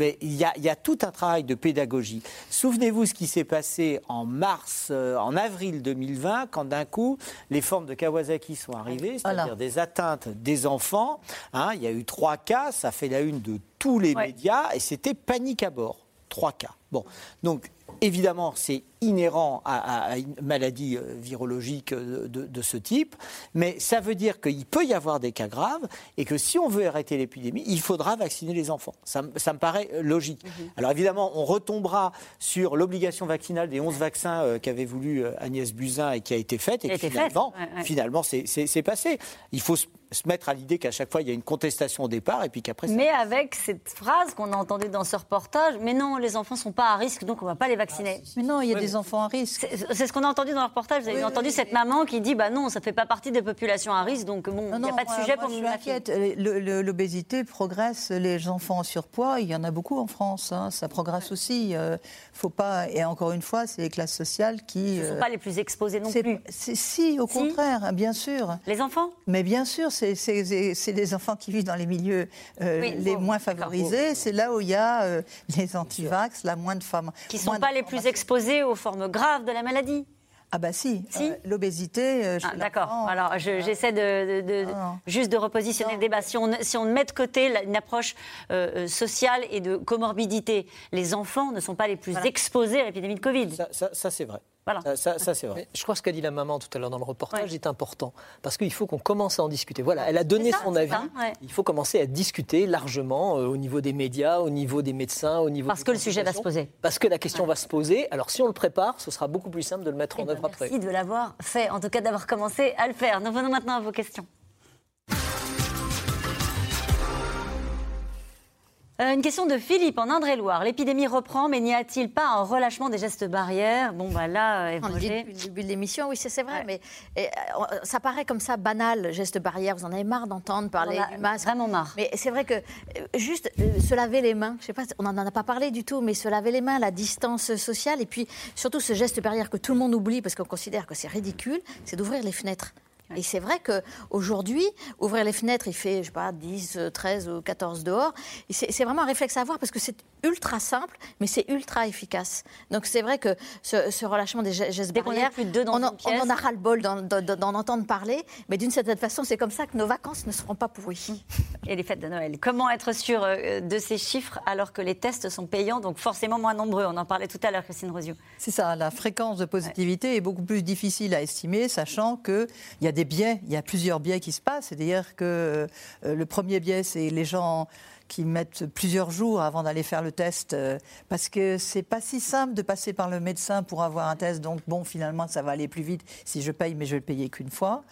Speaker 5: Mais il y, a, tout un travail de pédagogie. Souvenez-vous ce qui s'est passé en mars, euh, en avril 2020, quand d'un coup les formes de Kawasaki sont arrivées, c'est-à-dire des atteintes des enfants. Hein. il y a eu trois cas, ça fait la une de tous les médias, et c'était panique à bord. Trois cas. Bon, donc évidemment, c'est inhérent à, une maladie euh, virologique euh, de, ce type, mais ça veut dire qu'il peut y avoir des cas graves et que si on veut arrêter l'épidémie, il faudra vacciner les enfants. Ça, me paraît euh, logique. Mhm. Alors évidemment, on retombera sur l'obligation vaccinale des 11 vaccins qu'avait voulu Agnès Buzyn et qui a été faite, et finalement, finalement c'est passé. Il faut se mettre à l'idée qu'à chaque fois, il y a une contestation au départ et puis qu'après...
Speaker 1: Mais avec cette phrase qu'on a entendue dans ce reportage, mais non, les enfants ne sont pas à risque, donc on ne va pas les vacciner.
Speaker 2: Mais non, il y a des enfants à risque.
Speaker 1: C'est ce qu'on a entendu dans le reportage. Vous avez entendu cette maman qui dit bah non, ça ne fait pas partie des populations à risque, donc bon, il n'y a pas de sujet pour
Speaker 2: me m'inquiète. L'obésité progresse, les enfants en surpoids, il y en a beaucoup en France, hein, ça progresse aussi. Euh, faut pas, et encore une fois, c'est les classes sociales qui.
Speaker 1: Ce ne sont euh, pas les plus exposés non plus.
Speaker 2: Si, au contraire, bien sûr.
Speaker 1: Les enfants?
Speaker 2: Mais bien sûr, c'est des enfants qui vivent dans les milieux euh, les moins favorisés. C'est là où il y a les antivax, la moins de femmes.
Speaker 1: Qui ne sont pas les plus exposés aux formes graves de la maladie
Speaker 2: ah bah si, euh, l'obésité.
Speaker 1: Euh, ah, D'accord. Alors j'essaie de, ah, juste de repositionner le débat. Si on, si on met de côté une approche euh, sociale et de comorbidité, les enfants ne sont pas les plus exposés à l'épidémie de Covid.
Speaker 5: ça c'est vrai.
Speaker 3: Ça, c'est vrai. je crois que ce qu'a dit la maman tout à l'heure dans le reportage est important. Parce qu'il faut qu'on commence à en discuter. Voilà, elle a donné son avis. Il faut commencer à discuter largement euh, au niveau des médias, au niveau des médecins, au niveau.
Speaker 1: Parce que le sujet va se poser.
Speaker 3: Parce que la question va se poser. Alors si on le prépare, ce sera beaucoup plus simple de le mettre en eh ben, œuvre après.
Speaker 1: Merci de l'avoir fait, en tout cas d'avoir commencé à le faire. Nous venons maintenant à vos questions. Euh, une question de Philippe en Indre-et-Loire. L'épidémie reprend, mais n'y a-t-il pas un relâchement des gestes barrières Bon, bah là,
Speaker 4: euh, On dit depuis le début de l'émission, oui, c'est vrai, mais euh, ça paraît comme ça banal, gestes barrières. Vous en avez marre d'entendre parler du masque.
Speaker 1: Vraiment marre.
Speaker 4: Mais c'est vrai que juste se laver les mains, je sais pas, on n'en a pas parlé du tout, mais se laver les mains, la distance sociale, et puis surtout ce geste barrière que tout le monde oublie parce qu'on considère que c'est ridicule, c'est d'ouvrir les fenêtres. Et c'est vrai qu'aujourd'hui, ouvrir les fenêtres, il fait, je sais pas, 10, 13 ou 14 dehors. C'est vraiment un réflexe à avoir parce que c'est ultra simple, mais c'est ultra efficace. Donc c'est vrai que ce, relâchement des gestes barrières,
Speaker 1: plus de deux dans
Speaker 4: on, on en a ras-le-bol d'en entendre parler, mais d'une certaine façon, c'est comme ça que nos vacances ne seront pas pourries.
Speaker 1: Et les fêtes de Noël. Comment être sûr euh, de ces chiffres alors que les tests sont payants, donc forcément moins nombreux? On en parlait tout à l'heure, Christine Rosio.
Speaker 2: C'est ça, la fréquence de positivité est beaucoup plus difficile à estimer, sachant qu'il y a des il y a plusieurs biais qui se passent. C'est-à-dire que euh, le premier biais, c'est les gens qui mettent plusieurs jours avant d'aller faire le test, euh, parce que c'est pas si simple de passer par le médecin pour avoir un test. Donc bon, finalement, ça va aller plus vite si je paye, mais je vais le payer qu'une fois.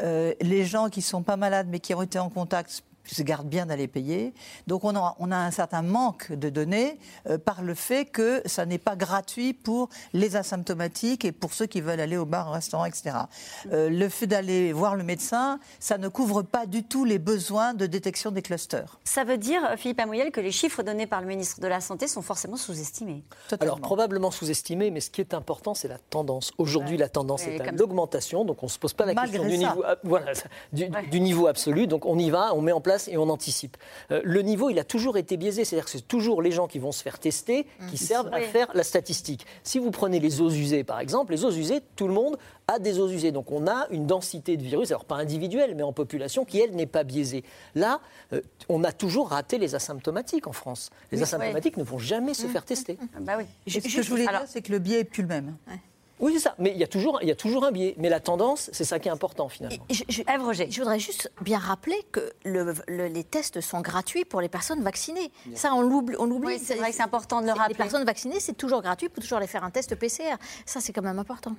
Speaker 2: Euh, les gens qui sont pas malades mais qui ont été en contact se garde bien d'aller payer. Donc on a, on a, un certain manque de données euh, par le fait que ça n'est pas gratuit pour les asymptomatiques et pour ceux qui veulent aller au bar, au restaurant, etc. Euh, le fait d'aller voir le médecin, ça ne couvre pas du tout les besoins de détection des clusters.
Speaker 1: Ça veut dire, Philippe Amouyel, que les chiffres donnés par le ministre de la Santé sont forcément sous-estimés
Speaker 3: Alors probablement sous-estimés, mais ce qui est important, c'est la tendance. Aujourd'hui, la tendance est à l'augmentation, donc on ne se pose pas la question du niveau, voilà, du, du niveau absolu. Donc on y va, on met en place place et on anticipe. le niveau, il a toujours été biaisé, c'est-à-dire que c'est toujours les gens qui vont se faire tester qui mmh. servent à faire la statistique. Si vous prenez les eaux usées, par exemple, les eaux usées, tout le monde a des eaux usées. Donc on a une densité de virus, alors pas individuelle, mais en population, qui, elle, n'est pas biaisée. Là, on a toujours raté les asymptomatiques en France. Les asymptomatiques ne vont jamais se mmh. faire tester.
Speaker 2: Bah oui. ce que je voulais dire, c'est que le biais est plus le même.
Speaker 3: Oui, c'est ça. Mais il y, a toujours, il y a toujours un biais. Mais la tendance, c'est ça qui est important finalement.
Speaker 4: Je, je, je, voudrais juste bien rappeler que le, les tests sont gratuits pour les personnes vaccinées. Ça, on l'oublie.
Speaker 1: Oui, c'est vrai que c'est important de le rappeler.
Speaker 4: Les personnes vaccinées, c'est toujours gratuit pour toujours aller faire un test PCR. Ça, c'est quand même important.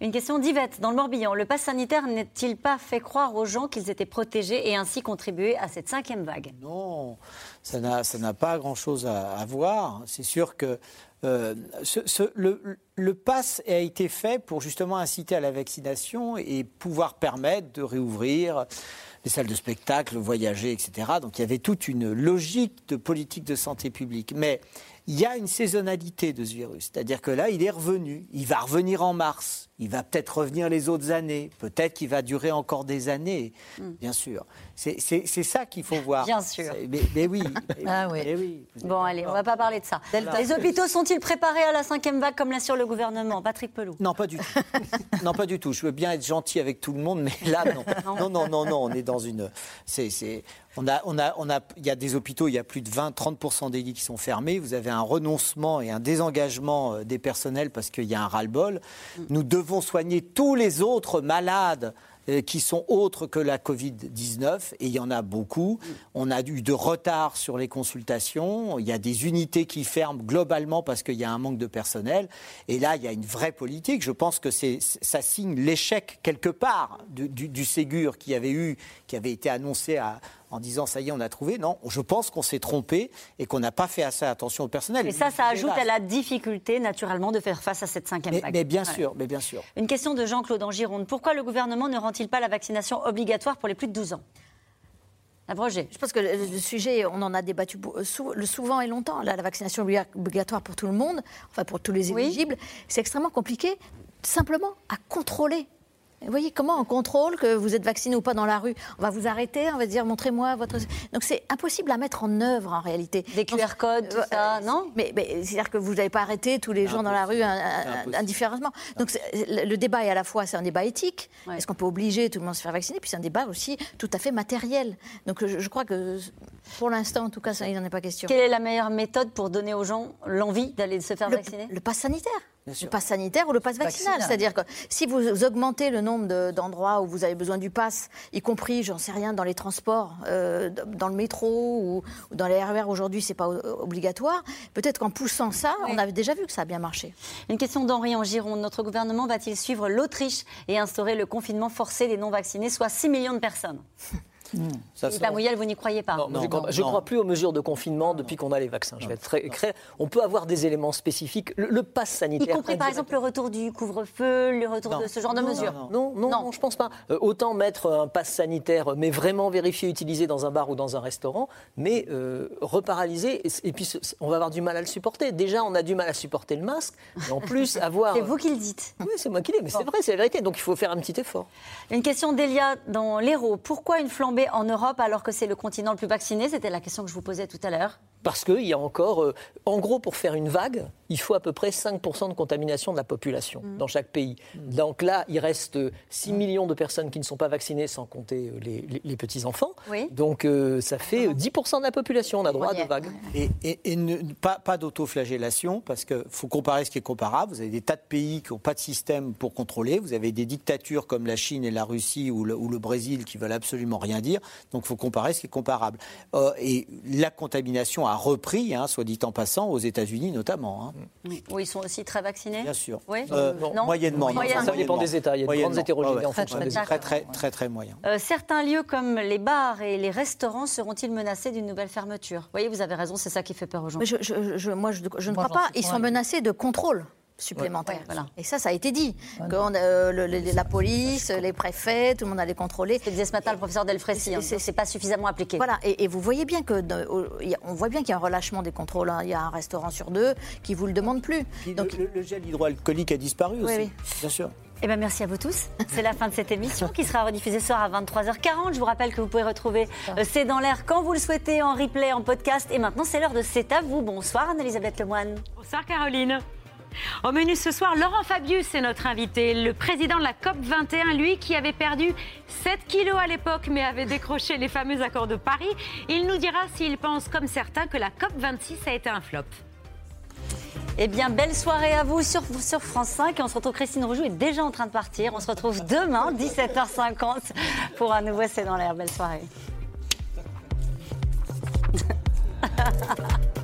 Speaker 1: Une question d'Yvette, dans le Morbihan. Le pass sanitaire n'est-il pas fait croire aux gens qu'ils étaient protégés et ainsi contribuer à cette cinquième vague?
Speaker 5: Non, ça n'a pas grand-chose à, à voir. C'est sûr que euh, le, le, pass a été fait pour justement inciter à la vaccination et pouvoir permettre de réouvrir les salles de spectacle, voyager, etc. Donc il y avait toute une logique de politique de santé publique. Mais il y a une saisonnalité de ce virus. C'est-à-dire que là, il est revenu. Il va revenir en mars. Il va peut-être revenir les autres années. Peut-être qu'il va durer encore des années, hmm. bien sûr. C'est ça qu'il faut voir.
Speaker 1: Bien sûr.
Speaker 5: Mais, oui.
Speaker 1: ah oui. Bon, allez, on ne va pas parler de ça. Les hôpitaux sont-ils préparés à la cinquième vague, comme l'assure le gouvernement? Patrick Pelou
Speaker 5: Non, pas du tout. non, pas du tout. Je veux bien être gentil avec tout le monde, mais là, non. non, non, non, non. On est dans une. C'est on a, on a, on a, il y a des hôpitaux, il y a plus de 20-30% des lits qui sont fermés. Vous avez un renoncement et un désengagement euh, des personnels parce qu'il y a un ras-le-bol. Nous devons soigner tous les autres malades euh, qui sont autres que la Covid-19, et il y en a beaucoup. On a eu de retard sur les consultations, il y a des unités qui ferment globalement parce qu'il y a un manque de personnel, et là, il y a une vraie politique. Je pense que ça signe l'échec quelque part du, du Ségur qui avait eu, qui avait été annoncé à, en disant ça y est, on a trouvé. Non, je pense qu'on s'est trompé et qu'on n'a pas fait assez attention au personnel.
Speaker 1: Et ça, ça ajoute à la difficulté, naturellement, de faire face à cette cinquième vague.
Speaker 5: Mais bien sûr, mais bien sûr.
Speaker 1: Une question de Jean-Claude en Gironde. Pourquoi le gouvernement ne rend-il pas la vaccination obligatoire pour les plus de 12 ans? Abrogé.
Speaker 4: Je pense que le sujet, on en a débattu souvent et longtemps. la vaccination obligatoire pour tout le monde, enfin pour tous les éligibles, c'est extrêmement compliqué simplement à contrôler. Vous voyez comment on contrôle que vous êtes vacciné ou pas dans la rue On va vous arrêter, on va dire montrez-moi votre. Donc c'est impossible à mettre en œuvre en réalité.
Speaker 1: Des QR codes, tout ça, euh, non?
Speaker 4: Mais, c'est-à-dire que vous n'avez pas arrêté tous les gens dans la rue indifféremment. Donc le débat est à la fois c'est un débat éthique. Est-ce qu'on peut obliger tout le monde à se faire vacciner? Puis c'est un débat aussi tout à fait matériel. Donc je, crois que pour l'instant, en tout cas, ça, il n'en est pas question.
Speaker 1: Quelle est la meilleure méthode pour donner aux gens l'envie d'aller se faire vacciner?
Speaker 4: Le pass sanitaire. Le pass sanitaire ou le pass vaccinal. C'est-à-dire que si vous augmentez le nombre d'endroits où vous avez besoin du pass, y compris, j'en sais rien, dans les transports, euh, dans le métro ou, dans les RER, aujourd'hui, c'est pas obligatoire. Peut-être qu'en poussant ça, on avait déjà vu que ça a bien marché.
Speaker 1: Une question d'Henri en Gironde. Notre gouvernement va-t-il suivre l'Autriche et instaurer le confinement forcé des non-vaccinés, soit 6 millions de personnes?
Speaker 5: ça
Speaker 1: La Mouyelle, vous n'y croyez pas
Speaker 3: non, Je ne crois, plus aux mesures de confinement depuis qu'on a les vaccins. Je vais être très clair. On peut avoir des éléments spécifiques. Le, pass sanitaire.
Speaker 1: Y compris par exemple le retour du couvre-feu, le retour de ce genre de mesures
Speaker 3: non non, non, je ne pense pas. Euh, autant mettre un pass sanitaire, mais vraiment vérifié, utilisé dans un bar ou dans un restaurant, mais euh, reparalyser. Et, puis on va avoir du mal à le supporter. Déjà, on a du mal à supporter le masque. Et en plus, avoir.
Speaker 1: c'est vous qui le dites.
Speaker 3: Oui, c'est moi qui le dis, mais c'est vrai, c'est la vérité. Donc il faut faire un petit effort.
Speaker 1: Une question d'Elia dans l'Hérault. Pourquoi une flambée en Europe alors que c'est le continent le plus vacciné? C'était la question que je vous posais tout à l'heure.
Speaker 3: Parce qu'il y a encore, euh, en gros, pour faire une vague, il faut à peu près 5% de contamination de la population mm. dans chaque pays. Mm. Donc là, il reste 6 mm. millions de personnes qui ne sont pas vaccinées, sans compter euh, les, petits-enfants. Donc euh, ça fait 10% de la population, on a droit à des vagues.
Speaker 5: Et, pas, pas d'autoflagellation, parce qu'il faut comparer ce qui est comparable. Vous avez des tas de pays qui n'ont pas de système pour contrôler. Vous avez des dictatures comme la Chine et la Russie ou le, ou le Brésil qui veulent absolument rien dire. Donc il faut comparer ce qui est comparable. et la contamination a repris, hein, soit dit en passant, aux États-Unis notamment.
Speaker 1: Hein. Où ils sont aussi très vaccinés?
Speaker 5: Bien sûr.
Speaker 1: Oui. Euh,
Speaker 5: moyennement.
Speaker 3: Ça dépend des États. Il y a de grandes hétérogénéités en fonction
Speaker 5: des Très, très, très, très moyen.
Speaker 1: Euh, certains lieux comme les bars et les restaurants seront-ils menacés d'une nouvelle fermeture? Vous voyez, vous avez raison, c'est ça qui fait peur aux gens.
Speaker 4: Mais je, moi, je, je ne crois pas. Ils sont menacés de contrôle supplémentaires. voilà. Et ça, ça a été dit. Euh, la police, les préfets, tout le monde allait contrôler.
Speaker 1: Ce disait ce matin le professeur Delfrécy, hein. c'est pas suffisamment appliqué.
Speaker 4: Voilà, et, vous voyez bien que on voit bien qu'il y a un relâchement des contrôles. Hein. Il y a un restaurant sur deux qui vous le demande plus.
Speaker 5: Donc le, gel hydroalcoolique a disparu aussi, bien sûr.
Speaker 1: Eh ben merci à vous tous. C'est la fin de cette émission qui sera rediffusée ce soir à 23h40. Je vous rappelle que vous pouvez retrouver euh, C'est dans l'air quand vous le souhaitez en replay, en podcast. Et maintenant, c'est l'heure de C'est à vous. Bonsoir Anne-Elisabeth Lemoine.
Speaker 21: Bonsoir Caroline. Au menu ce soir, Laurent Fabius est notre invité, le président de la COP 21, lui qui avait perdu 7 kilos à l'époque mais avait décroché les fameux accords de Paris. Il nous dira s'il pense comme certains que la COP 26 a été un flop.
Speaker 1: Eh bien, belle soirée à vous sur, France 5. Et on se retrouve, Christine Roujou est déjà en train de partir. On se retrouve demain, 17h50, pour un nouveau C'est dans l'air. Belle soirée.